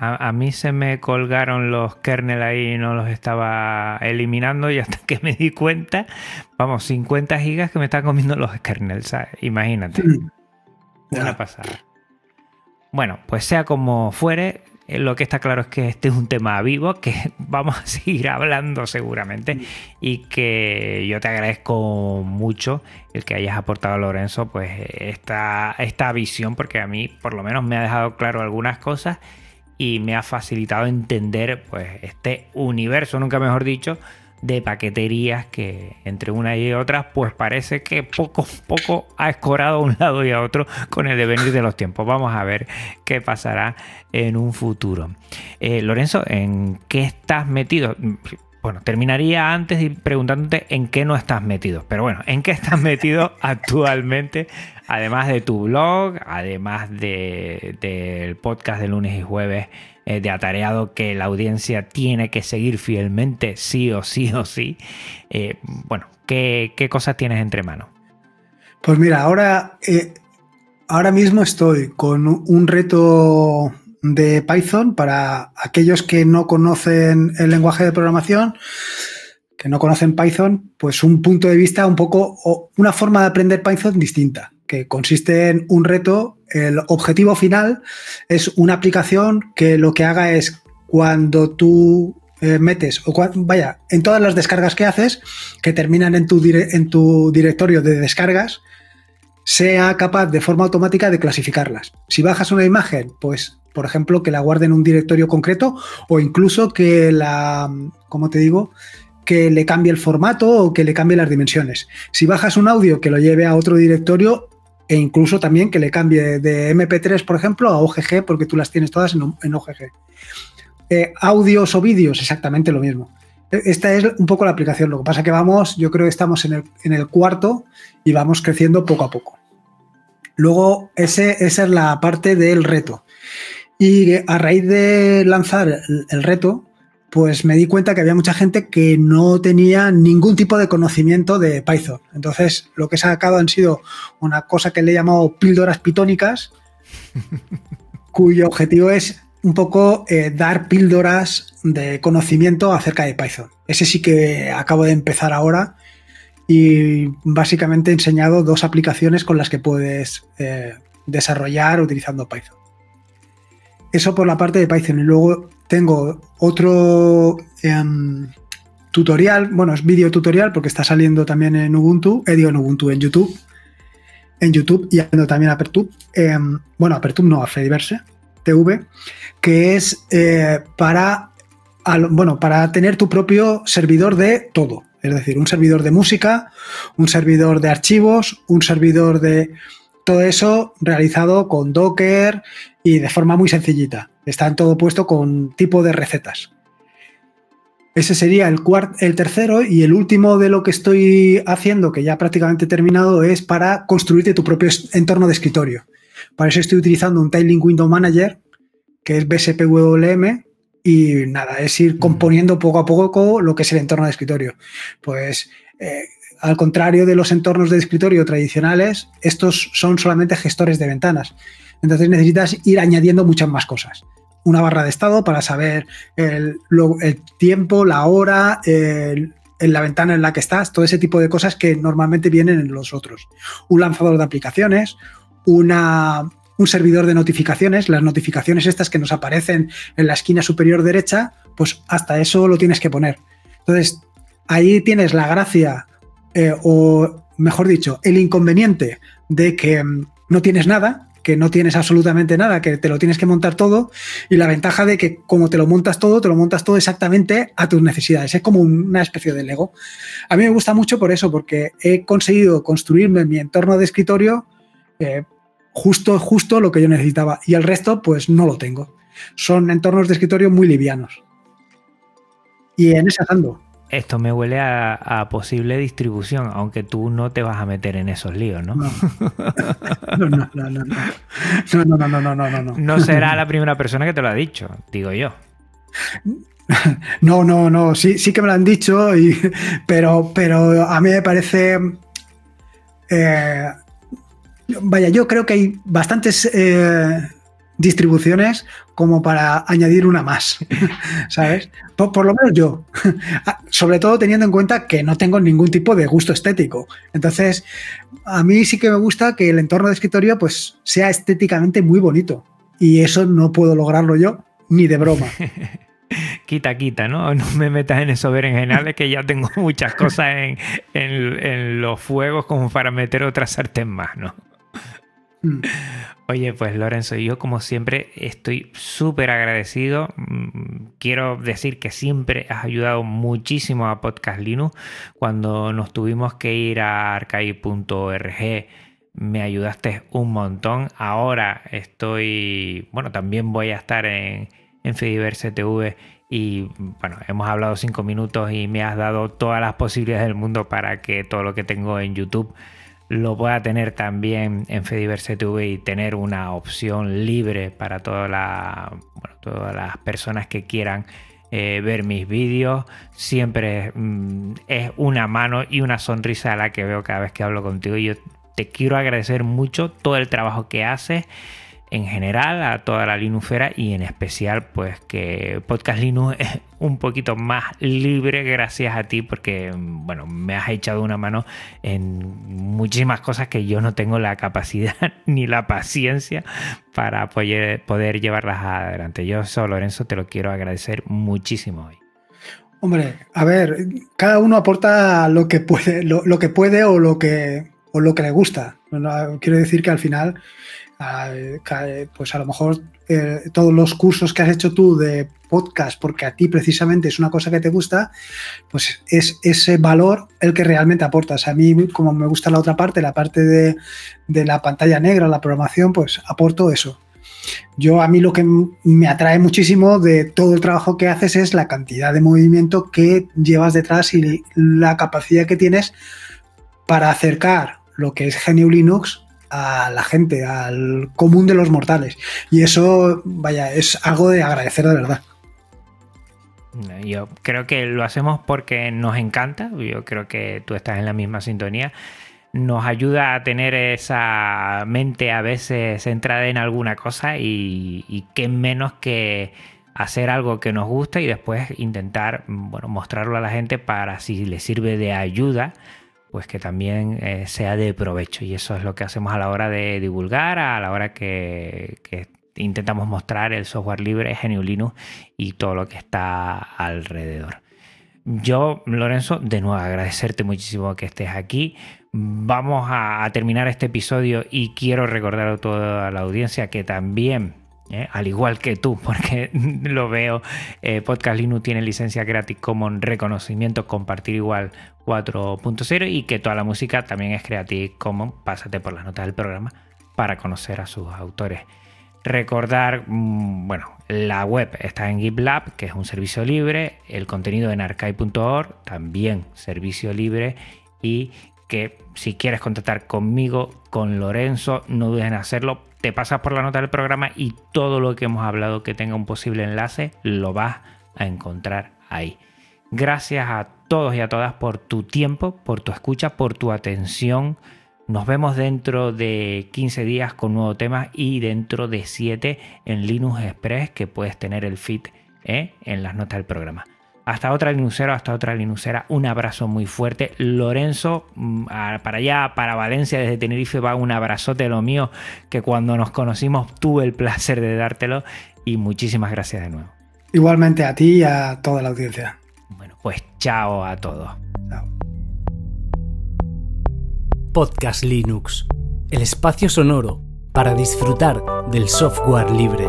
A, mí se me colgaron los kernel ahí y no los estaba eliminando y hasta que me di cuenta, vamos, 50 gigas que me están comiendo los kernels, imagínate. Mm. Una pasada. Bueno, pues sea como fuere, eh, lo que está claro es que este es un tema vivo que vamos a seguir hablando seguramente y que yo te agradezco mucho el que hayas aportado Lorenzo pues esta, esta visión porque a mí por lo menos me ha dejado claro algunas cosas y me ha facilitado entender pues este universo, nunca mejor dicho, de paqueterías que entre una y otra pues parece que poco a poco ha escorado a un lado y a otro con el devenir de los tiempos. Vamos a ver qué pasará en un futuro. Eh, Lorenzo, ¿en qué estás metido? Bueno, terminaría antes preguntándote en qué no estás metido. Pero bueno, ¿en qué estás metido actualmente? Además de tu blog, además del podcast de lunes y jueves eh, de Atareado que la audiencia tiene que seguir fielmente, sí o sí o sí. Eh, bueno, ¿qué, cosas tienes entre manos? Pues mira, ahora, eh, ahora mismo estoy con un reto de Python para aquellos que no conocen el lenguaje de programación, que no conocen Python, pues un punto de vista un poco, o una forma de aprender Python distinta, que consiste en un reto. El objetivo final es una aplicación que lo que haga es cuando tú eh, metes, o vaya, en todas las descargas que haces, que terminan en tu, en tu directorio de descargas, sea capaz de forma automática de clasificarlas. Si bajas una imagen, pues por ejemplo, que la guarde en un directorio concreto o incluso que la, como te digo, que le cambie el formato o que le cambie las dimensiones. Si bajas un audio, que lo lleve a otro directorio e incluso también que le cambie de MP3, por ejemplo, a OGG, porque tú las tienes todas en, OGG. Eh, audios o vídeos, exactamente lo mismo. E, esta es un poco la aplicación. Lo que pasa que vamos, yo creo que estamos en el, en el cuarto y vamos creciendo poco a poco. Luego, ese, esa es la parte del reto. Y a raíz de lanzar el, reto, pues me di cuenta que había mucha gente que no tenía ningún tipo de conocimiento de Python. Entonces, lo que he sacado han sido una cosa que le he llamado píldoras pitónicas, cuyo objetivo es un poco eh, dar píldoras de conocimiento acerca de Python. Ese sí que acabo de empezar ahora y básicamente he enseñado dos aplicaciones con las que puedes eh, desarrollar utilizando Python. Eso por la parte de Python. Y luego tengo otro em, tutorial, bueno, es vídeo tutorial porque está saliendo también en Ubuntu, he eh, en Ubuntu, en YouTube, en YouTube y ando también a Pertub, em, bueno, a Pertub no, a Fediverse TV, que es eh, para, bueno, para tener tu propio servidor de todo. Es decir, un servidor de música, un servidor de archivos, un servidor de todo eso realizado con Docker y de forma muy sencillita. Está en todo puesto con tipo de recetas. Ese sería el, el tercero y el último de lo que estoy haciendo, que ya prácticamente he terminado, es para construirte tu propio entorno de escritorio. Para eso estoy utilizando un Tiling Window Manager, que es BSPWM, y nada, es ir componiendo poco a poco lo que es el entorno de escritorio. Pues eh, al contrario de los entornos de escritorio tradicionales, estos son solamente gestores de ventanas. Entonces necesitas ir añadiendo muchas más cosas. Una barra de estado para saber el, tiempo, la hora, en la ventana en la que estás, todo ese tipo de cosas que normalmente vienen en los otros. Un lanzador de aplicaciones, una, un servidor de notificaciones, las notificaciones estas que nos aparecen en la esquina superior derecha, pues hasta eso lo tienes que poner. Entonces, ahí tienes la gracia eh, o mejor dicho, el inconveniente de que mm, no tienes nada, que no tienes absolutamente nada, que te lo tienes que montar todo, y la ventaja de que como te lo montas todo, te lo montas todo exactamente a tus necesidades. Es como una especie de Lego. A mí me gusta mucho por eso, porque he conseguido construirme mi entorno de escritorio. Eh, justo, justo lo que yo necesitaba. Y el resto, pues no lo tengo. Son entornos de escritorio muy livianos. Y en esa ando. Esto me huele a, posible distribución, aunque tú no te vas a meter en esos líos, ¿no? No, no, no, no, no, no, no, no, no, no, no. No será la primera persona que te lo ha dicho, digo yo. No, no, no, sí, sí que me lo han dicho, y, pero, pero a mí me parece... Eh, vaya, yo creo que hay bastantes eh, distribuciones como para añadir una más, ¿sabes? Por, lo menos yo, ah, sobre todo teniendo en cuenta que no tengo ningún tipo de gusto estético. Entonces, a mí sí que me gusta que el entorno de escritorio pues sea estéticamente muy bonito y eso no puedo lograrlo yo ni de broma. quita, quita, ¿no? No me metas en eso general, que ya tengo muchas cosas en, en, los fuegos como para meter otra sartén más, ¿no? Mm. Oye, pues Lorenzo, yo como siempre estoy súper agradecido. Mm, quiero decir que siempre has ayudado muchísimo a Podcast Linux. Cuando nos tuvimos que ir a archive.org me ayudaste un montón. Ahora estoy, bueno, también voy a estar en, en Fediverse TV y bueno, hemos hablado cinco minutos y me has dado todas las posibilidades del mundo para que todo lo que tengo en YouTube lo pueda tener también en Fediverse TV y tener una opción libre para todas las personas que quieran eh, ver mis vídeos. Siempre mm, es una mano y una sonrisa a la que veo cada vez que hablo contigo. Y yo te quiero agradecer mucho todo el trabajo que haces en general a toda la Linuxera y en especial pues que Podcast Linux es un poquito más libre gracias a ti porque bueno me has echado una mano en muchísimas cosas que yo no tengo la capacidad ni la paciencia para poder, llevarlas adelante. Yo eso Lorenzo te lo quiero agradecer muchísimo hoy. Hombre, a ver, cada uno aporta lo que puede, lo, que puede o lo que, o lo que le gusta. quiero decir que al final pues a lo mejor eh, todos los cursos que has hecho tú de podcast, porque a ti precisamente es una cosa que te gusta, pues es ese valor el que realmente aportas. A mí, como me gusta la otra parte, la parte de, la pantalla negra, la programación, pues aporto eso. Yo a mí lo que me atrae muchísimo de todo el trabajo que haces es la cantidad de movimiento que llevas detrás y la capacidad que tienes para acercar lo que es GNU Linux a la gente, al común de los mortales. Y eso, vaya, es algo de agradecer de verdad. Yo creo que lo hacemos porque nos encanta, yo creo que tú estás en la misma sintonía, nos ayuda a tener esa mente a veces centrada en alguna cosa y, qué menos que hacer algo que nos gusta y después intentar bueno, mostrarlo a la gente para si le sirve de ayuda pues que también eh, sea de provecho. Y eso es lo que hacemos a la hora de divulgar, a la hora que, intentamos mostrar el software libre, GNU Linux y todo lo que está alrededor. Yo, Lorenzo, de nuevo agradecerte muchísimo que estés aquí. Vamos a, terminar este episodio y quiero recordar a toda la audiencia que también ¿eh? al igual que tú, porque lo veo, eh, Podcast Linux tiene licencia gratis como reconocimiento compartir igual 4.0 y que toda la música también es Creative Commons. Pásate por las notas del programa para conocer a sus autores. Recordar, mm, bueno, la web está en GitLab, que es un servicio libre, el contenido en archive.org, también servicio libre, y que si quieres contactar conmigo, con Lorenzo, no dudes en hacerlo te pasas por la nota del programa y todo lo que hemos hablado que tenga un posible enlace lo vas a encontrar ahí. Gracias a todos y a todas por tu tiempo, por tu escucha, por tu atención. Nos vemos dentro de 15 días con nuevo tema y dentro de 7 en Linux Express que puedes tener el feed ¿eh? en las notas del programa. Hasta otra Linuxera, hasta otra Linuxera. Un abrazo muy fuerte. Lorenzo, mm, para allá, para Valencia, desde Tenerife, va un abrazote lo mío, que cuando nos conocimos tuve el placer de dártelo. Y muchísimas gracias de nuevo. Igualmente a ti y a toda la audiencia. Bueno, pues chao a todos. Chao. Podcast Linux, el espacio sonoro para disfrutar del software libre